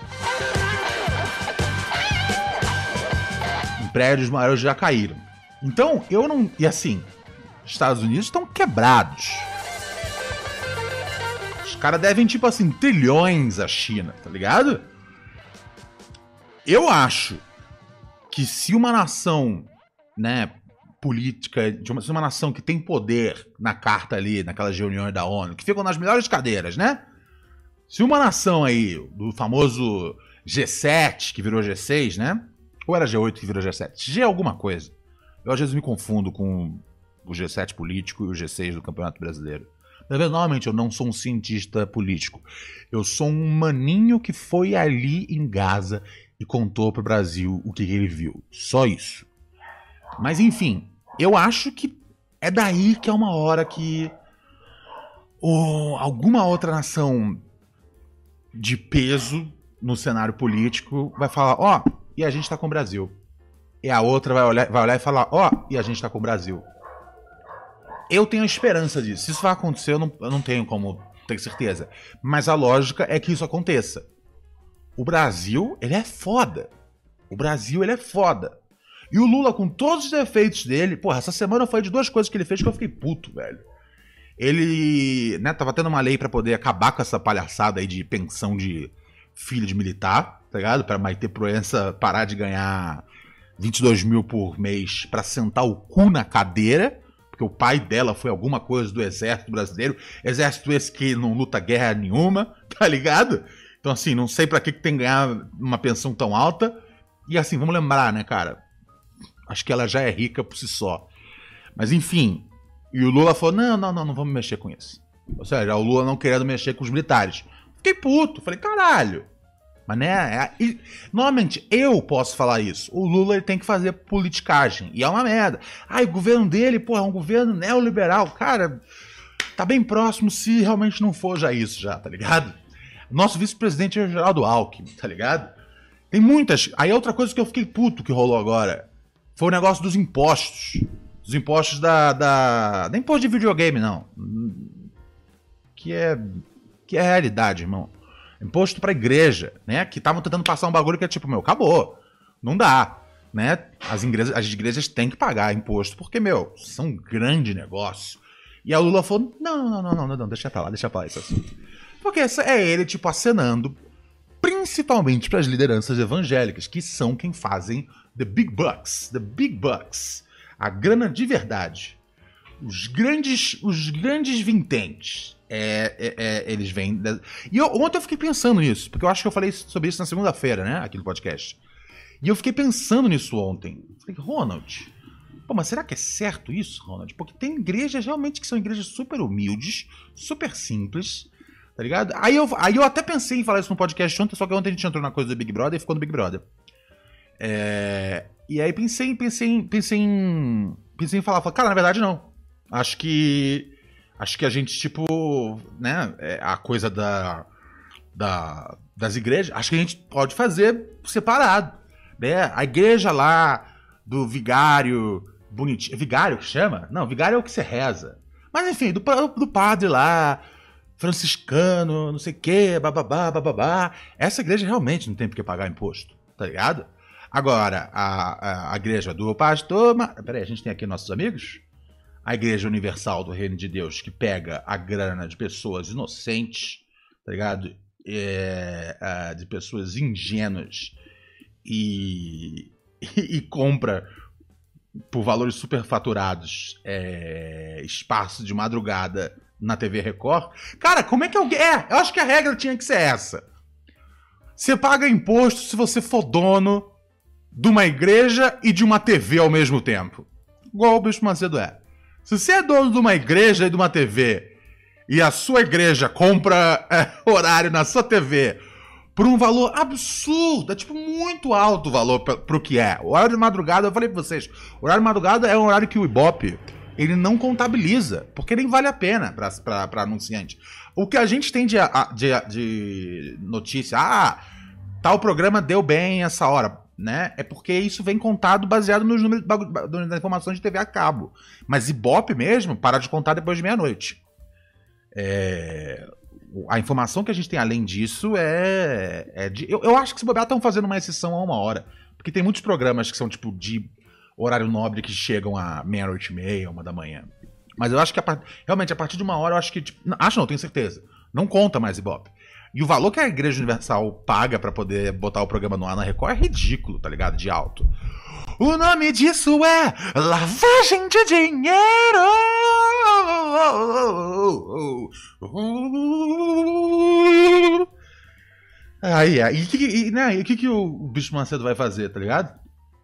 Impérios maiores já caíram. Então, eu não. E assim, Estados Unidos estão quebrados. Os caras devem, tipo assim, trilhões à China, tá ligado? Eu acho que se uma nação, né, política, de uma, uma nação que tem poder na carta ali, naquelas reuniões da ONU, que ficam nas melhores cadeiras, né? Se uma nação aí, do famoso G7, que virou G6, né? Ou era G8 que virou G7? G alguma coisa. Eu às vezes me confundo com o G7 político e o G6 do Campeonato Brasileiro. Normalmente eu não sou um cientista político. Eu sou um maninho que foi ali em Gaza e contou pro Brasil o que ele viu. Só isso. Mas enfim, eu acho que é daí que é uma hora que ou alguma outra nação de peso no cenário político vai falar, ó, oh, e a gente tá com o Brasil. E a outra vai olhar, vai olhar e falar, ó, oh, e a gente tá com o Brasil. Eu tenho esperança disso. Se isso vai acontecer, eu não, eu não tenho como ter certeza. Mas a lógica é que isso aconteça. O Brasil, ele é foda. O Brasil, ele é foda. E o Lula, com todos os defeitos dele, porra, essa semana foi de duas coisas que ele fez que eu fiquei puto, velho. Ele, né, tava tendo uma lei para poder acabar com essa palhaçada aí de pensão de filho de militar, tá ligado? Pra Maite Proença parar de ganhar 22 mil por mês para sentar o cu na cadeira, porque o pai dela foi alguma coisa do exército brasileiro, exército esse que não luta guerra nenhuma, tá ligado? Então, assim, não sei para que, que tem que ganhar uma pensão tão alta. E assim, vamos lembrar, né, cara? Acho que ela já é rica por si só. Mas enfim. E o Lula falou: não, não, não, não vamos mexer com isso. Ou seja, o Lula não querendo mexer com os militares. Fiquei puto. Falei, caralho. Mas né, é, e, normalmente eu posso falar isso. O Lula ele tem que fazer politicagem. E é uma merda. Ai, o governo dele, pô, é um governo neoliberal. Cara, tá bem próximo se realmente não for já isso, já, tá ligado? Nosso vice-presidente é o Geraldo Alckmin, tá ligado? Tem muitas. Aí outra coisa que eu fiquei puto que rolou agora foi o negócio dos impostos. Os impostos da. da... Nem imposto de videogame, não. Que é. Que é realidade, irmão. Imposto pra igreja, né? Que estavam tentando passar um bagulho que é tipo, meu, acabou. Não dá. Né? As igrejas, as igrejas têm que pagar imposto, porque, meu, são um grande negócio. E a Lula falou: não, não, não, não, não, não, deixa pra lá, deixa pra lá esse assunto. Porque é ele, tipo, acenando, principalmente para as lideranças evangélicas, que são quem fazem the big bucks, the big bucks, a grana de verdade. Os grandes, os grandes vinténs. É, é, é, eles vêm. E eu, ontem eu fiquei pensando nisso, porque eu acho que eu falei sobre isso na segunda-feira, né? Aqui no podcast. E eu fiquei pensando nisso ontem. Falei, Ronald, pô, mas será que é certo isso, Ronald? Porque tem igrejas realmente que são igrejas super humildes, super simples, Tá ligado? Aí eu, aí eu até pensei em falar isso no podcast ontem, só que ontem a gente entrou na coisa do Big Brother e ficou no Big Brother. É, e aí pensei, pensei, pensei em. Pensei em falar, falar, cara, na verdade não. Acho que. Acho que a gente, tipo, né, é, a coisa da, da, das igrejas, acho que a gente pode fazer separado. Né? A igreja lá do vigário bonitinho. Vigário que chama? Não, vigário é o que você reza. Mas enfim, do, do padre lá, franciscano, não sei o quê, bababá, bababá. Essa igreja realmente não tem por que pagar imposto, tá ligado? Agora, a, a, a igreja do pastor. Peraí, a gente tem aqui nossos amigos? A Igreja Universal do Reino de Deus, que pega a grana de pessoas inocentes, tá ligado? É, de pessoas ingênuas e, e, e compra por valores superfaturados é, espaço de madrugada na TV Record. Cara, como é que alguém. É, eu acho que a regra tinha que ser essa. Você paga imposto se você for dono de uma igreja e de uma TV ao mesmo tempo. Igual o Bicho Macedo é. Se você é dono de uma igreja e de uma TV e a sua igreja compra é, horário na sua TV por um valor absurdo, é tipo muito alto o valor para pro que é. O horário de madrugada, eu falei pra vocês, o horário de madrugada é um horário que o Ibope ele não contabiliza, porque nem vale a pena para anunciante. O que a gente tem de, de, de notícia, ah, tal programa deu bem essa hora, né? É porque isso vem contado baseado nos números das informações de TV a cabo. Mas Ibope mesmo, para de contar depois de meia-noite. É, a informação que a gente tem além disso é. é de, eu, eu, acho que se bobear estão fazendo uma exceção a uma hora. Porque tem muitos programas que são tipo de horário nobre que chegam a meia-noite e meia, uma da manhã. Mas eu acho que a part... realmente a partir de uma hora eu acho que. Tipo, acho não, tenho certeza. Não conta mais Ibope. E o valor que a Igreja Universal paga para poder botar o programa no ar na Record é ridículo, tá ligado? De alto. O nome disso é lavagem de dinheiro. Aí, aí. E o que, né, que, que o Bicho Macedo vai fazer, tá ligado?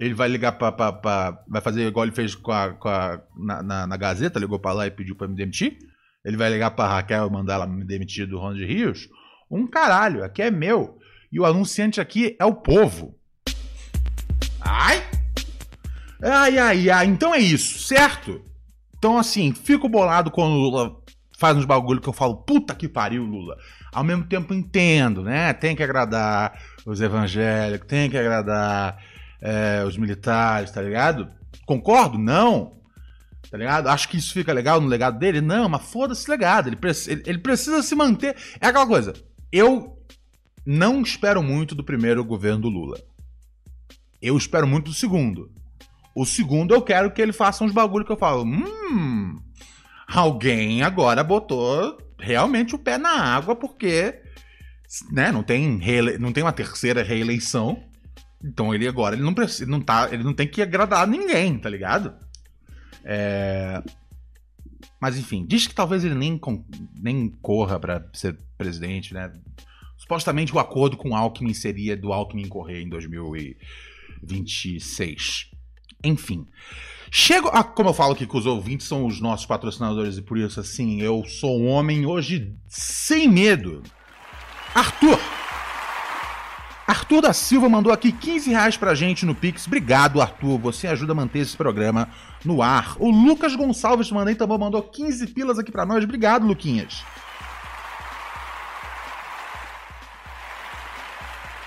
Ele vai ligar pra, pra, pra, Vai fazer igual ele fez com a, com a na, na, na, Gazeta, ligou pra lá e pediu pra me demitir. Ele vai ligar pra Raquel e mandar ela me demitir do Ronald Rios. Um caralho, aqui é meu. E o anunciante aqui é o povo. Ai! Ai, ai, ai. Então é isso, certo? Então, assim, fico bolado quando o Lula faz uns bagulho que eu falo, puta que pariu, Lula. Ao mesmo tempo entendo, né? Tem que agradar os evangélicos, tem que agradar é, os militares, tá ligado? Concordo? Não. Tá ligado? Acho que isso fica legal no legado dele? Não, mas foda-se legado. Ele, ele, ele precisa se manter. É aquela coisa. Eu não espero muito do primeiro governo do Lula. Eu espero muito do segundo. O segundo eu quero que ele faça uns bagulho que eu falo, hum, alguém agora botou realmente o pé na água porque, né, não tem reele... não tem uma terceira reeleição. Então ele agora ele não precisa, não tá, ele não tem que agradar ninguém, tá ligado? É... Mas enfim, diz que talvez ele nem, nem corra para ser presidente, né? Supostamente o acordo com o Alckmin seria do Alckmin correr em 2026. Enfim. Chego. Ah, como eu falo que os ouvintes são os nossos patrocinadores e por isso, assim, eu sou um homem hoje sem medo. Arthur! Arthur da Silva mandou aqui 15 reais pra gente no Pix. Obrigado, Arthur. Você ajuda a manter esse programa no ar. O Lucas Gonçalves mandei também mandou 15 pilas aqui pra nós. Obrigado, Luquinhas.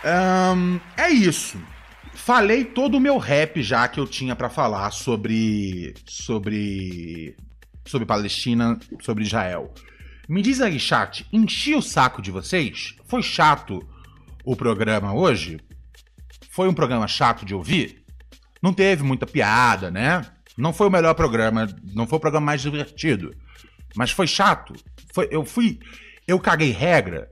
Um, é isso falei todo o meu rap já que eu tinha para falar sobre sobre sobre Palestina, sobre Israel. Me diz aí, chat, enchi o saco de vocês? Foi chato o programa hoje? Foi um programa chato de ouvir? Não teve muita piada, né? Não foi o melhor programa, não foi o programa mais divertido. Mas foi chato. Foi, eu fui. Eu caguei regra.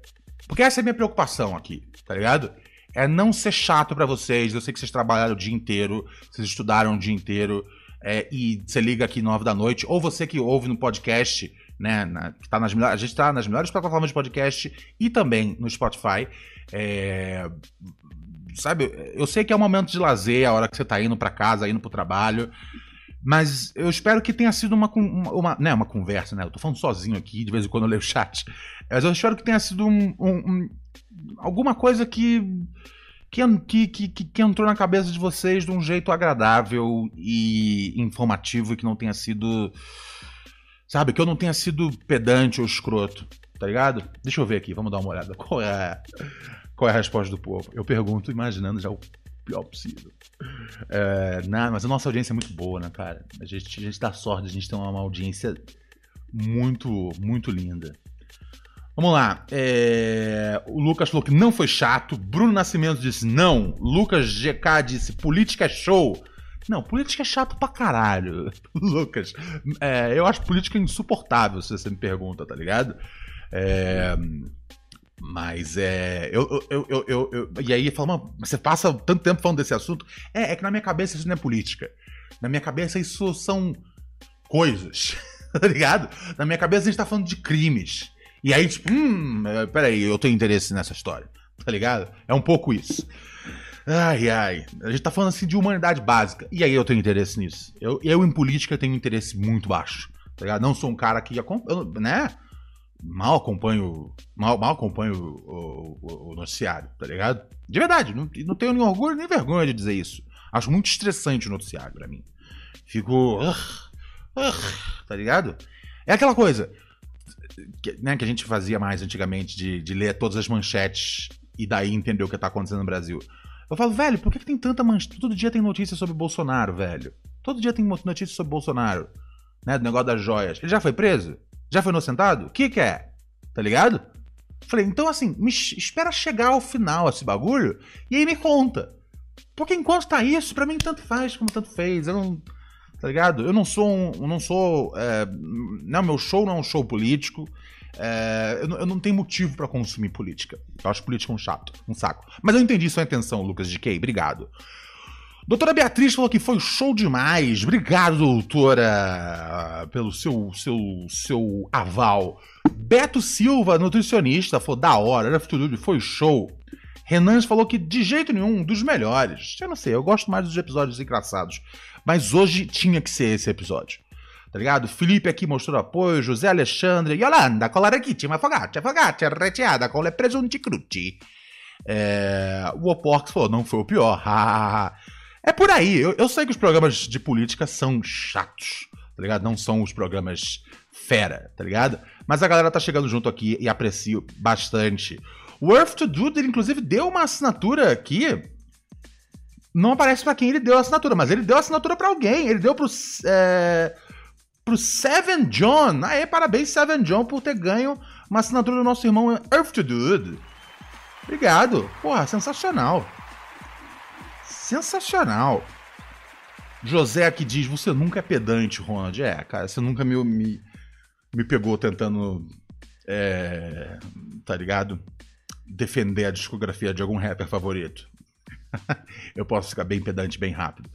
Porque essa é a minha preocupação aqui, tá ligado? é não ser chato para vocês. Eu sei que vocês trabalharam o dia inteiro, vocês estudaram o dia inteiro, é, e você liga aqui nove da noite, ou você que ouve no podcast, né? Na, tá nas a gente está nas melhores plataformas de podcast e também no Spotify. É, sabe, eu sei que é um momento de lazer, a hora que você tá indo para casa, indo pro trabalho. Mas eu espero que tenha sido uma, uma, uma, né, uma conversa, né? Eu tô falando sozinho aqui, de vez em quando eu leio o chat. Mas eu espero que tenha sido um, um, alguma coisa que que, que, que, que, entrou na cabeça de vocês de um jeito agradável e informativo e que não tenha sido. Sabe, que eu não tenha sido pedante ou escroto, tá ligado? Deixa eu ver aqui, vamos dar uma olhada. Qual é, qual é a resposta do povo? Eu pergunto, imaginando já o pior possível. É, não, mas a nossa audiência é muito boa, né, cara? A gente, a gente dá sorte, a gente tem uma audiência muito, muito linda. Vamos lá. É... O Lucas falou que não foi chato. Bruno Nascimento disse não. Lucas GK disse política é show. Não, política é chato pra caralho. Lucas, é, eu acho política insuportável, se você me pergunta, tá ligado? É, mas é. Eu, eu, eu, eu, eu e aí fala, você passa tanto tempo falando desse assunto. É, é que na minha cabeça isso não é política. Na minha cabeça isso são coisas, tá ligado? Na minha cabeça a gente tá falando de crimes. E aí, tipo, hum, peraí, eu tenho interesse nessa história. Tá ligado? É um pouco isso. Ai, ai. A gente tá falando assim de humanidade básica. E aí eu tenho interesse nisso. Eu, eu em política tenho interesse muito baixo. Tá ligado? Não sou um cara que, né? Mal acompanho. Mal, mal acompanho o, o, o, noticiário, tá ligado? De verdade, não, não tenho nem orgulho nem vergonha de dizer isso. Acho muito estressante o noticiário para mim. Fico. Tá ligado? É aquela coisa que, né, que a gente fazia mais antigamente de, de ler todas as manchetes e daí entender o que tá acontecendo no Brasil. Eu falo, velho, por que, que tem tanta manchete? Todo dia tem notícia sobre Bolsonaro, velho. Todo dia tem notícia sobre Bolsonaro. Né, do negócio das joias. Ele já foi preso? Já foi inocentado? O que que é? Tá ligado? Falei, então assim, me espera chegar ao final esse bagulho e aí me conta. Porque enquanto tá isso, pra mim tanto faz como tanto fez. Eu não. Tá ligado? Eu não sou um. Não sou. É, não, meu show não é um show político. É, eu, não, eu, não tenho motivo para consumir política. Eu acho política um chato, um saco. Mas eu entendi sua intenção, Lucas de Kay. Obrigado. Doutora Beatriz falou que foi show demais. Obrigado, doutora, pelo seu, seu, seu aval. Beto Silva, nutricionista, falou da hora, era tudo, foi show. Renan falou que de jeito nenhum, dos melhores. Eu não sei, eu gosto mais dos episódios engraçados. Mas hoje tinha que ser esse episódio. Tá ligado? Felipe aqui mostrou apoio, José Alexandre, Yolanda, colarequitima, fogaccia, fogaccia, reteada com presunti cruci. É, o Opox falou, não foi o pior. é por aí. Eu, eu sei que os programas de política são chatos, tá ligado? Não são os programas fera, tá ligado? Mas a galera tá chegando junto aqui e aprecio bastante. O Earth to Do, ele inclusive deu uma assinatura aqui. Não aparece para quem ele deu a assinatura, mas ele deu a assinatura para alguém. Ele deu pro, é, pro Seven John. Aê, parabéns, Seven John, por ter ganho uma assinatura do nosso irmão Earth to Dude. Obrigado. Porra, sensacional. Sensacional. José aqui diz: Você nunca é pedante, Ronald. É, cara, você nunca me, me, me pegou tentando. É, tá ligado? defender a discografia de algum rapper favorito. eu posso ficar bem pedante bem rápido.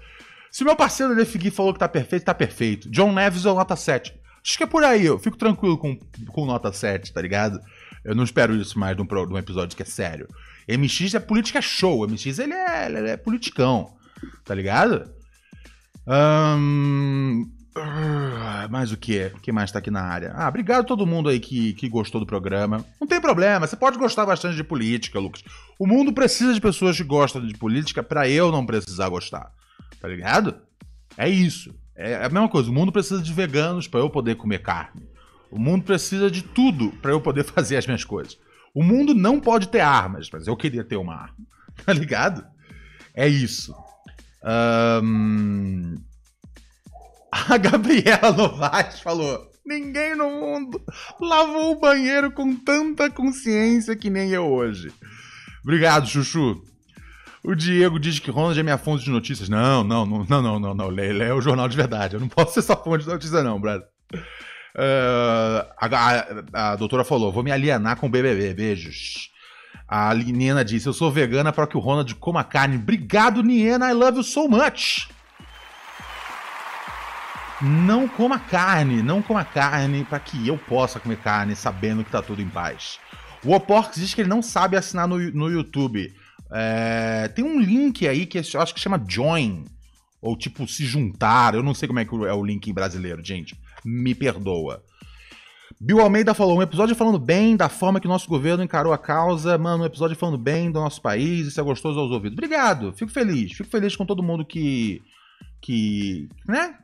Se meu parceiro Lefigui falou que tá perfeito, tá perfeito. John Neves é nota 7. Acho que é por aí, eu fico tranquilo com, com nota 7, tá ligado? Eu não espero isso mais de um, de um episódio que é sério. MX é política show, MX ele é, ele é politicão, tá ligado? Ah, mais o que? O que mais tá aqui na área? Ah, obrigado a todo mundo aí que, que gostou do programa. Não tem problema, você pode gostar bastante de política, Lucas. O mundo precisa de pessoas que gostam de política para eu não precisar gostar. Tá ligado? É isso. É a mesma coisa. O mundo precisa de veganos para eu poder comer carne. O mundo precisa de tudo para eu poder fazer as minhas coisas. O mundo não pode ter armas, mas eu queria ter uma arma. Tá ligado? É isso. Um... A Gabriela Novaes falou: Ninguém no mundo lavou o banheiro com tanta consciência que nem eu hoje. Obrigado, Chuchu. O Diego diz que Ronald é minha fonte de notícias. Não, não, não, não, não, não. Lê, é o jornal de verdade. Eu não posso ser sua fonte de notícias, não, brother. Uh, a, a, a, doutora falou: vou me alienar com o BBB. Beijos. A Nina disse: Eu sou vegana para que o Ronald coma carne. Obrigado, Niena. I love you so much. Não coma carne, não coma carne para que eu possa comer carne sabendo que tá tudo em paz. O Oporx diz que ele não sabe assinar no, no YouTube. É, tem um link aí que eu acho que chama Join. Ou tipo, se juntar. Eu não sei como é que é o link brasileiro, gente. Me perdoa. Bill Almeida falou: um episódio falando bem da forma que o nosso governo encarou a causa. Mano, um episódio falando bem do nosso país. Isso é gostoso aos ouvidos. Obrigado. Fico feliz. Fico feliz com todo mundo que. Que. Né?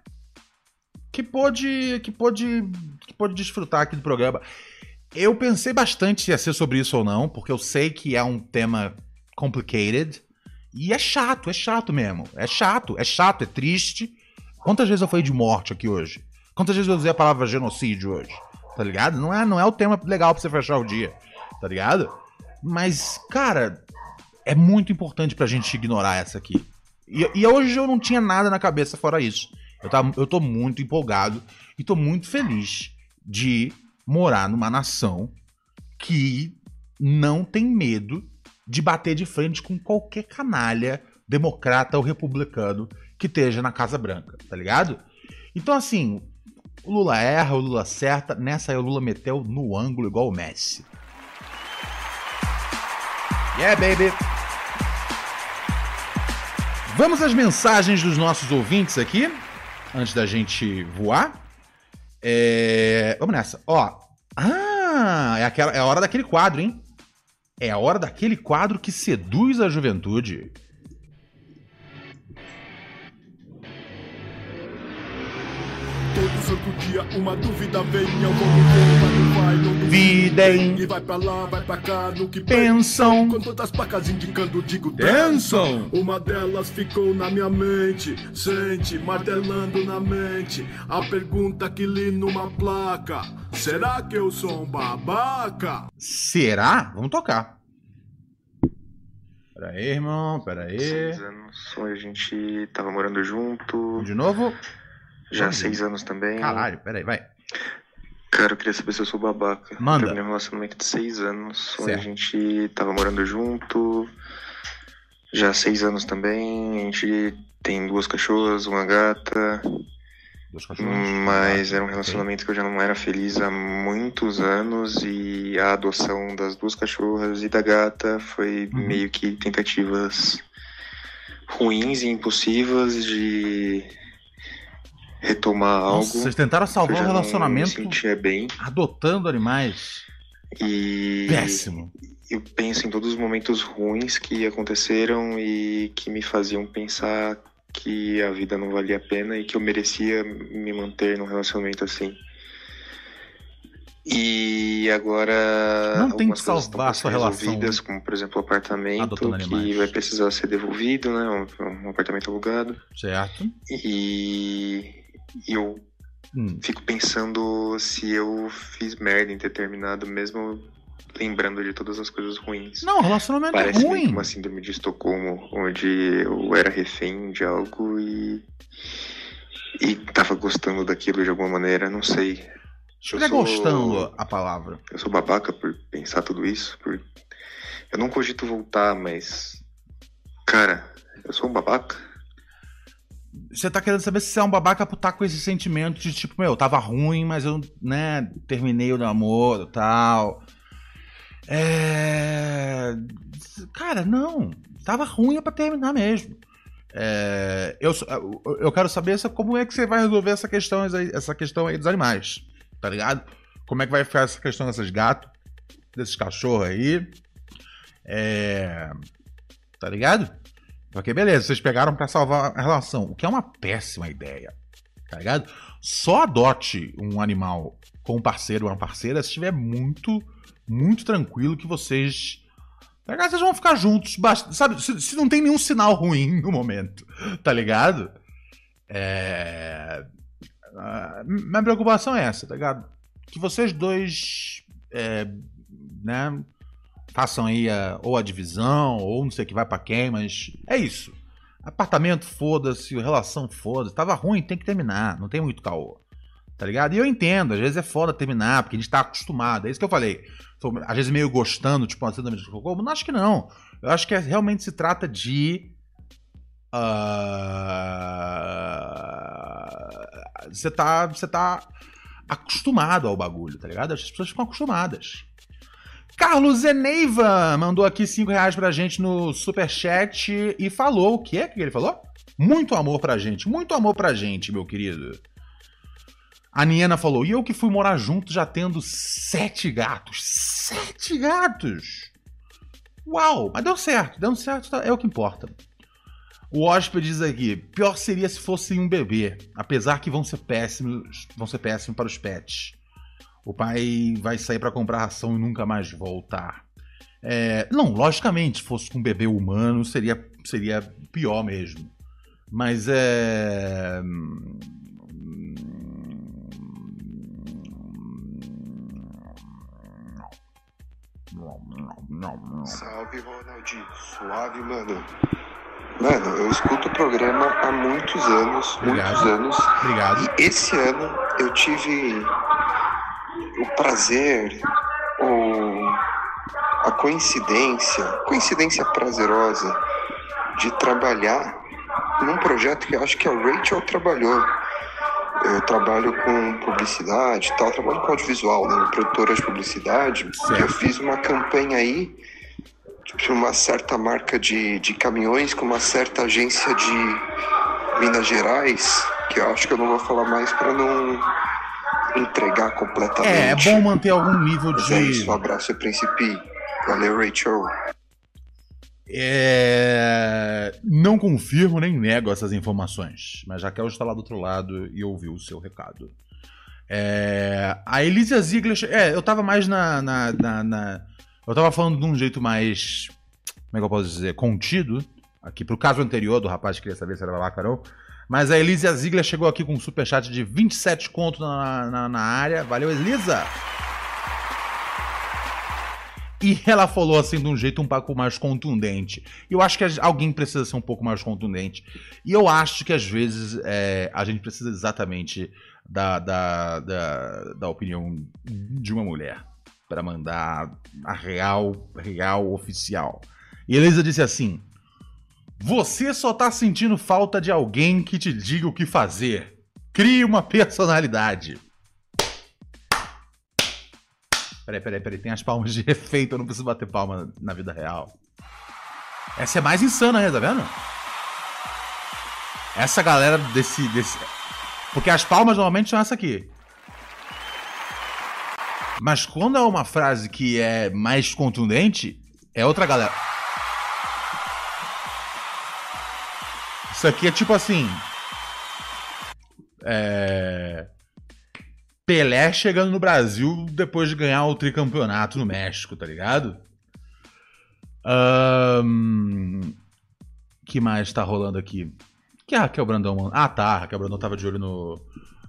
que pôde, que pôde, que pôde desfrutar aqui do programa. Eu pensei bastante se ia ser sobre isso ou não, porque eu sei que é um tema complicated. E é chato, é chato mesmo. É chato, é chato, é triste. Quantas vezes eu falei de morte aqui hoje? Quantas vezes eu usei a palavra genocídio hoje? Tá ligado? Não é, não é o tema legal pra você fechar o dia. Tá ligado? Mas, cara, é muito importante pra gente ignorar essa aqui. E, e hoje eu não tinha nada na cabeça fora isso. Eu, tá, eu tô muito empolgado e tô muito feliz de morar numa nação que não tem medo de bater de frente com qualquer canalha democrata ou republicano que esteja na Casa Branca, tá ligado? Então, assim, o Lula erra, o Lula acerta, nessa aí o Lula meteu no ângulo igual o Messi. Yeah, baby! Vamos às mensagens dos nossos ouvintes aqui antes da gente voar. É... Vamos nessa. Ó. Ah, é, aquela, é a hora daquele quadro, hein? É a hora daquele quadro que seduz a juventude. Todo santo dia uma dúvida vem. Vai não Duvidem. E vai pra lá, vai pra cá, no que Pensam. Com todas as placas indicando, digo Dançam. Uma delas ficou na minha mente, sente, martelando na mente. A pergunta que li numa placa: Será que eu sou um babaca? Será? Vamos tocar. Pera aí, irmão. Pera aí. Seis anos, a gente tava morando junto. De novo. Já Vamos seis anos também. Caralho, pera aí, vai. Cara, eu queria saber se eu sou babaca. Manda. Terminei um relacionamento de seis anos, onde a gente tava morando junto. Já seis anos também. A gente tem duas cachorras, uma gata. Dois cachorros. Mas era um relacionamento que eu já não era feliz há muitos anos. E a adoção das duas cachorras e da gata foi Uhum. meio que tentativas ruins e impulsivas de retomar algo. Nossa, vocês tentaram salvar o relacionamento adotando animais. E Péssimo. eu penso em todos os momentos ruins que aconteceram e que me faziam pensar que a vida não valia a pena e que eu merecia me manter num relacionamento assim. E agora Não tem que salvar sua relação como por exemplo o apartamento adotando que animais. vai precisar ser devolvido, né? Um, um apartamento alugado. Certo? E eu Hum. fico pensando se eu fiz merda em ter terminado, mesmo lembrando de todas as coisas ruins. Não, relacionamento Parece é meio que ruim. uma síndrome de Estocolmo, onde eu era refém de algo e. e tava gostando daquilo de alguma maneira, não sei. Eu Estiver sou- gostando a palavra. Eu sou babaca por pensar tudo isso, por. Eu não cogito voltar, mas. Cara, eu sou um babaca? Você tá querendo saber se é um babaca por estar com esse sentimento de tipo, meu, tava ruim, mas eu, né, terminei o namoro tal. É. Cara, não. Tava ruim é pra terminar mesmo. É, eu, eu- quero saber como é que você vai resolver essa questão, essa questão aí dos animais. Tá ligado? Como é que vai ficar essa questão desses gatos, desses cachorros aí. É. Tá ligado? Porque beleza, vocês pegaram pra salvar a relação, o que é uma péssima ideia. Tá ligado? Só adote um animal com um parceiro ou uma parceira se estiver muito, muito tranquilo que vocês. Tá ligado? Vocês vão ficar juntos, sabe? Se, se não tem nenhum sinal ruim no momento, tá ligado? É. minha preocupação é essa, tá ligado? Que vocês dois. é, né? Façam aí a- ou a divisão, ou não sei o que vai pra quem, mas é isso. Apartamento, foda-se, relação, foda-se. Tava ruim, tem que terminar, não tem muito caô. Tá ligado? E eu entendo, às vezes é foda terminar, porque a gente tá acostumado. É isso que eu falei. Tô, às vezes meio gostando, tipo, uma síndrome de Estocolmo. Não acho que não. Eu acho que é- realmente se trata de. ah, Você tá. Você tá acostumado ao bagulho, tá ligado? As pessoas ficam acostumadas. Carlos Zeneiva mandou aqui 5 reais pra gente no superchat e falou o quê? O que ele falou? Muito amor pra gente, muito amor pra gente, meu querido. A Niena falou, e eu que fui morar junto já tendo sete gatos. Sete gatos! Uau! Mas deu certo, deu certo, tá- é o que importa. O hóspede diz aqui, pior seria se fosse um bebê, apesar que vão ser péssimos, vão ser péssimos para os pets. O pai vai sair para comprar ração e nunca mais voltar. É, não, logicamente, se fosse com um bebê humano, seria, seria pior mesmo. Mas é. Salve, Ronaldinho. Suave, mano. Mano, eu escuto o programa há muitos anos, Obrigado. muitos anos. Obrigado. E esse ano eu tive o prazer, ou a coincidência, coincidência prazerosa de trabalhar num projeto que eu acho que a Rachel trabalhou. Eu trabalho com publicidade tal, trabalho com audiovisual, né? Produtora de publicidade. Certo. Eu fiz uma campanha aí de uma certa marca de, de caminhões com uma certa agência de Minas Gerais, que eu acho que eu não vou falar mais para não entregar completamente. É, é bom manter algum nível Mas é de. isso, um abraço, Príncipe. Valeu, Rachel. É, Não confirmo nem nego essas informações, mas Raquel está lá do outro lado e ouviu o seu recado. É, A Elisa Ziegler. É, eu tava mais na, na, na- na- Eu tava falando de um jeito mais. Como é que eu posso dizer? Contido. Aqui pro caso anterior do rapaz que queria saber se era babaca ou não. Mas a Elisa Ziegler chegou aqui com um superchat de 27 conto na, na, na área. Valeu, Elisa! E ela falou assim de um jeito um pouco mais contundente. Eu acho que alguém precisa ser um pouco mais contundente. E eu acho que às vezes é, a gente precisa exatamente da, da, da, da opinião de uma mulher para mandar a real, real oficial. E Elisa disse assim: Você só tá sentindo falta de alguém que te diga o que fazer. Crie uma personalidade. Peraí, peraí, peraí. Tem as palmas de efeito, eu não preciso bater palma na vida real. Essa é mais insana, né? Tá vendo? Essa galera desse. desse... Porque as palmas normalmente são essa aqui. Mas quando é uma frase que é mais contundente, é outra galera. Isso aqui é tipo assim. É. Pelé chegando no Brasil depois de ganhar o tricampeonato no México, tá ligado? Ahn, que mais tá rolando aqui? Que a Raquel Brandão. Ah, tá. A Raquel Brandão tava de olho no,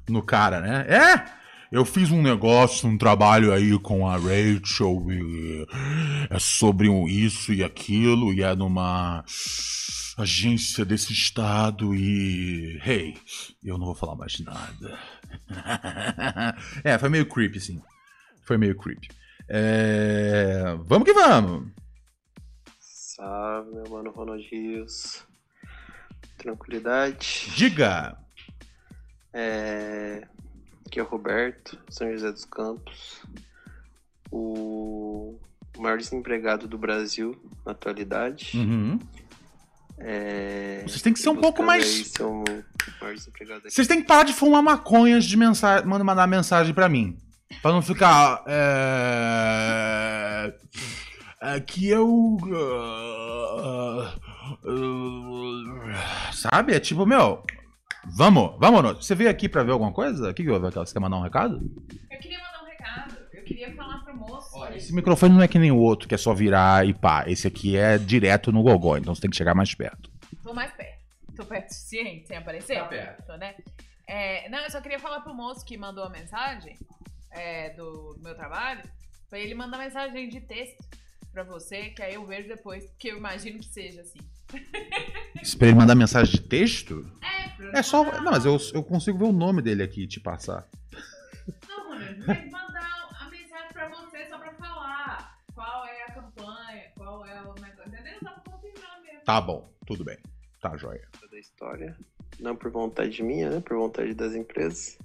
no cara, né? É! Eu fiz um negócio, um trabalho aí com a Rachel e é sobre isso e aquilo e é numa agência desse estado e. Hey, eu não vou falar mais nada. é, foi meio creepy, sim. Foi meio creepy. É, Vamos que vamos! Salve, meu mano Ronald Rios. Tranquilidade. Diga! É... Aqui é o Roberto, São José dos Campos. O maior desempregado do Brasil na atualidade. Uhum. É... Vocês têm que ser um pouco mais- o. Vocês têm que parar de fumar maconha antes de mensagem, manda- mandar mensagem pra mim. Pra não ficar. É... Aqui eu. ah, ah, sabe? É tipo, meu. Vamos, vamos. Você veio aqui pra ver alguma coisa? O que, que houve, Raquel? Você quer mandar um recado? Eu queria mandar um recado. Eu queria falar pro moço. Esse microfone não é que nem o outro, que é só virar e pá. Esse aqui é direto no gogó, então você tem que chegar mais perto. Tô mais perto. Tô perto o suficiente, sem aparecer? Tá perto. Tô, né? É, não, eu só queria falar pro moço que mandou a mensagem é, do, do meu trabalho, pra ele mandar mensagem de texto pra você, que aí eu vejo depois, porque eu imagino que seja assim. Pra ele mandar mensagem de texto? É, É só. Não, mas eu, eu consigo ver o nome dele aqui e te passar. Não, mano, eu vou mandar a mensagem pra você só pra falar qual é a campanha, qual é o negócio, entendeu? Só pra confirmar mesmo. Tá bom, tudo bem. Tá, joia. da história. Não por vontade minha, né? Por vontade das empresas.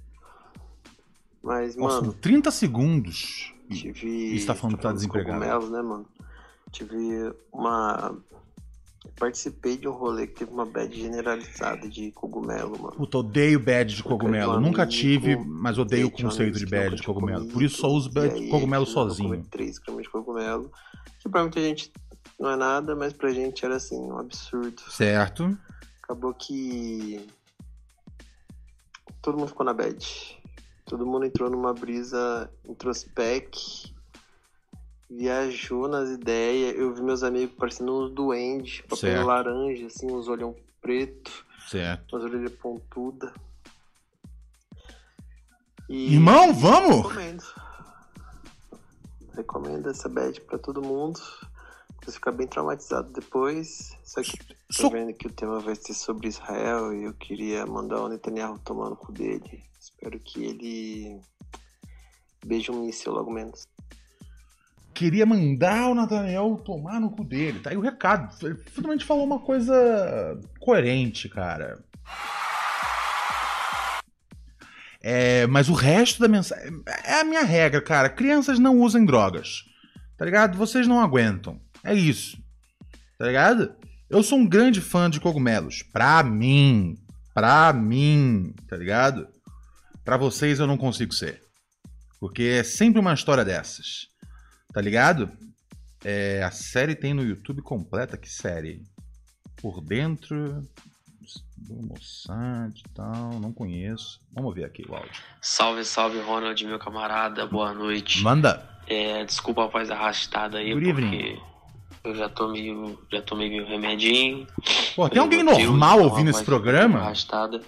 Mas, Nossa, mano, 30 segundos. tive. E você tá falando que tá desempregado. cogumelos, né, mano? Tive uma. Participei de um rolê que teve uma bad generalizada de cogumelo, mano. Puta, odeio bad de cogumelo. um Nunca tive, mas odeio o conceito de bad de cogumelo. comido, Por isso só uso bad aí cogumelo tentou sozinho. comer Três gramas de cogumelo. Que pra muita gente não é nada, mas pra gente era assim, um absurdo. Certo. Acabou que todo mundo ficou na bad. Todo mundo entrou numa brisa introspec, viajou nas ideias. Eu vi meus amigos parecendo uns duendes, papel Certo. laranja, assim, uns olhão preto, Certo. umas orelhas pontudas. E Irmão, vamos? Recomendo. Recomendo essa bad pra todo mundo. Você ficar bem traumatizado depois. Só que tô vendo que o tema vai ser sobre Israel e eu queria mandar o Netanyahu tomar no cu dele. Espero que ele beije um míssil logo menos. Queria mandar o Nathaniel tomar no cu dele. Tá aí o recado. Ele finalmente falou uma coisa coerente, cara. É, mas o resto da mensagem. É a minha regra, cara. Crianças não usem drogas. Tá ligado? Vocês não aguentam. É isso. Tá ligado? Eu sou um grande fã de cogumelos. Pra mim. Pra mim. Tá ligado? Pra vocês eu não consigo ser. Porque é sempre uma história dessas. Tá ligado? É, a série tem no YouTube completa. Que série? Por dentro do Mossad e tal. Não conheço. Vamos ver aqui o áudio. Salve, salve, Ronald, meu camarada. Boa noite. Manda. É, desculpa a voz arrastada aí, Good evening. porque eu já tomei, já tomei meu remedinho. Pô, tem alguém Motivo, normal uma ouvindo esse pouco programa? Arrastada,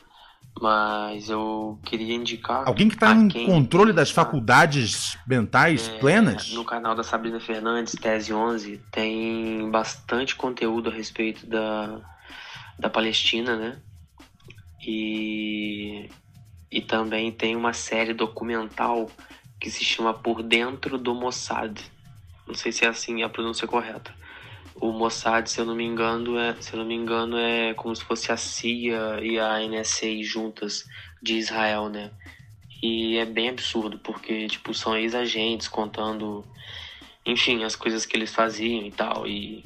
mas eu queria indicar. Alguém que tá a em controle das está, faculdades mentais é, plenas? No canal da Sabrina Fernandes, Tese 11, tem bastante conteúdo a respeito da, da Palestina, né? E, e também tem uma série documental que se chama Por Dentro do Mossad. Não sei se é assim a pronúncia correta. O Mossad, se eu não me engano, é, se eu não me engano, é como se fosse a CIA e a NSA juntas de Israel, né? E é bem absurdo, porque, tipo, são ex-agentes contando, enfim, as coisas que eles faziam e tal, e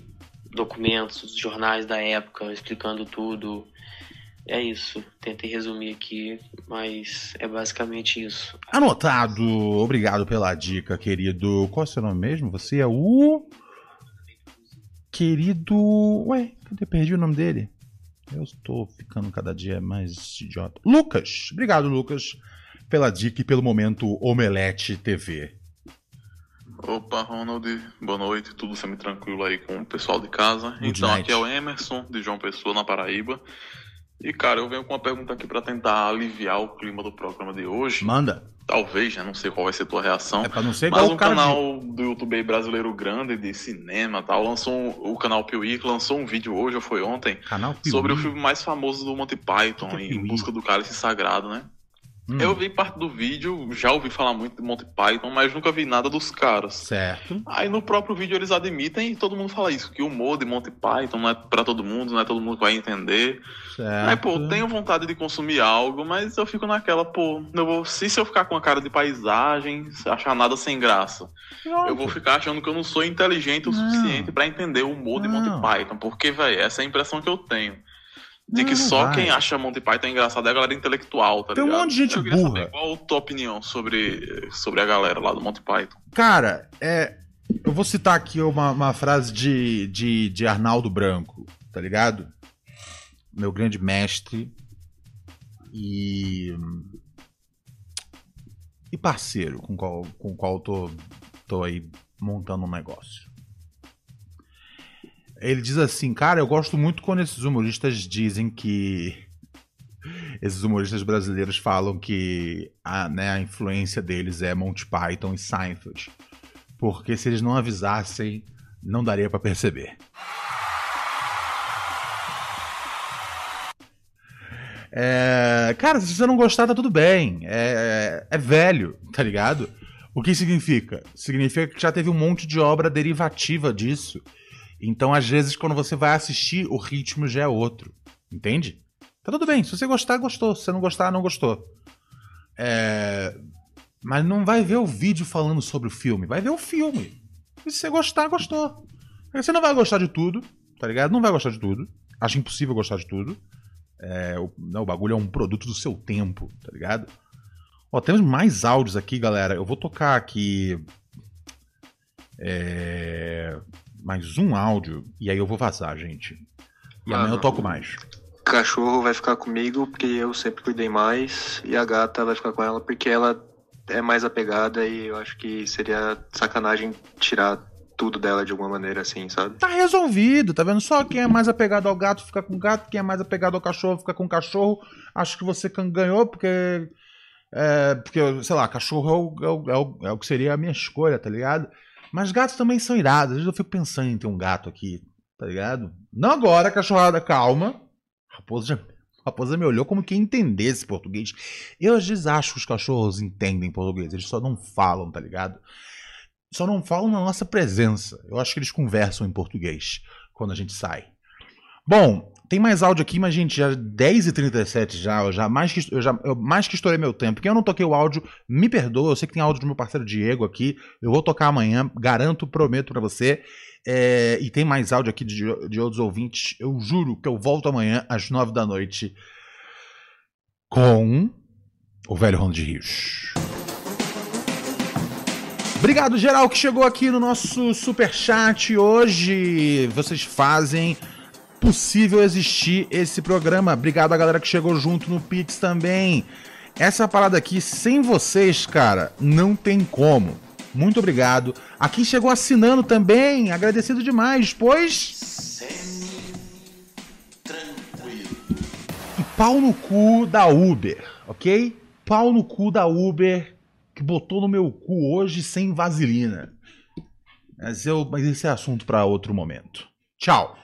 documentos, jornais da época explicando tudo. É isso. Tentei resumir aqui, mas é basicamente isso. Anotado. Obrigado pela dica, querido. Qual é o seu nome mesmo? Você é o. Querido. Ué, cadê? Perdi o nome dele. Eu estou ficando cada dia mais idiota. Lucas. Obrigado, Lucas, pela dica e pelo momento Omelete TV. Opa, Ronald, boa noite, tudo semi-tranquilo aí com o pessoal de casa. Good então, night. aqui é o Emerson, de João Pessoa, na Paraíba. E, cara, eu venho com uma pergunta aqui pra tentar aliviar o clima do programa de hoje. Manda. Talvez, né? Não sei qual vai ser a tua reação. É pra não ser Mas um cara de- canal do YouTube brasileiro grande de cinema e tal, lançou um- o canal Piuí, lançou um vídeo hoje ou foi ontem, Canal Piuí. sobre o filme mais famoso do Monty Python, que é Em? Busca do Cálice Sagrado, né? Hum, Eu vi parte do vídeo, já ouvi falar muito de Monty Python, mas nunca vi nada dos caras. Certo. Aí no próprio vídeo eles admitem e todo mundo fala isso, que o humor de Monty Python não é pra todo mundo, não é todo mundo que vai entender. Certo. Aí, pô, tenho vontade de consumir algo, mas eu fico naquela, pô, eu vou, se, se eu ficar com a cara de paisagem, se achar nada sem graça, eu vou ficar achando que eu não sou inteligente o Não. suficiente pra entender o humor de Não. Monty Python, porque, velho, essa é a impressão que eu tenho. De que não só vai. quem acha Monty Python engraçado é a galera intelectual, tá Tem um ligado? monte de gente eu burra. Saber qual a tua opinião sobre, sobre a galera lá do Monty Python? Cara, é. Eu vou citar aqui uma, uma frase de, de, de Arnaldo Branco, tá ligado? Meu grande mestre e. E parceiro com o qual, com qual eu tô, tô aí montando um negócio. Ele diz assim, cara, eu gosto muito quando esses humoristas dizem que. Esses humoristas brasileiros falam que a, né, a influência deles é Monty Python e Seinfeld. Porque se eles não avisassem, não daria pra perceber. É, cara, se você não gostar, tá tudo bem. É, é velho, tá ligado? O que significa? Significa que já teve um monte de obra derivativa disso. Então, às vezes, quando você vai assistir, o ritmo já é outro. Entende? Tá tudo bem. Se você gostar, gostou. Se você não gostar, não gostou. É, Mas não vai ver o vídeo falando sobre o filme. Vai ver o filme. E se você gostar, gostou. Você não vai gostar de tudo, tá ligado? Não vai gostar de tudo. Acho impossível gostar de tudo. É, o, não, o bagulho é um produto do seu tempo, tá ligado? Ó, temos mais áudios aqui, galera. Eu vou tocar aqui. é, mais um áudio. E aí eu vou vazar, gente. E amanhã eu toco mais. Cachorro vai ficar comigo porque eu sempre cuidei mais. E a gata vai ficar com ela porque ela é mais apegada e eu acho que seria sacanagem tirar tudo dela de alguma maneira assim, sabe? Tá resolvido, tá vendo? Só quem é mais apegado ao gato fica com o gato, quem é mais apegado ao cachorro fica com o cachorro. Acho que você ganhou porque. É, porque, sei lá, cachorro é o, é, o, é, o, é o que seria a minha escolha, tá ligado? Mas gatos também são irados. Às vezes eu fico pensando em ter um gato aqui, tá ligado? Não agora, cachorrada, calma. Raposa já. Raposa me olhou como quem entendesse português. Eu às vezes acho que os cachorros entendem português, eles só não falam, tá ligado? Só não falam na nossa presença. Eu acho que eles conversam em português quando a gente sai. Bom, tem mais áudio aqui, mas, gente, já 10h37 já, eu já mais que, eu já eu mais que estourei meu tempo. Quem eu não toquei o áudio, me perdoa. Eu sei que tem áudio do meu parceiro Diego aqui. Eu vou tocar amanhã, garanto, prometo pra você. É, e tem mais áudio aqui de, de outros ouvintes. Eu juro que eu volto amanhã às 9 da noite com o velho Ronald Rios. Obrigado, geral, que chegou aqui no nosso super chat hoje. Vocês fazem possível existir esse programa. Obrigado a galera que chegou junto no Pix também. Essa parada aqui, sem vocês, cara, não tem como. Muito obrigado. Aqui chegou assinando também, agradecido demais, pois. E pau no cu da Uber, ok? Pau no cu da Uber que botou no meu cu hoje sem vaselina. Mas, eu, mas esse é assunto para outro momento. Tchau.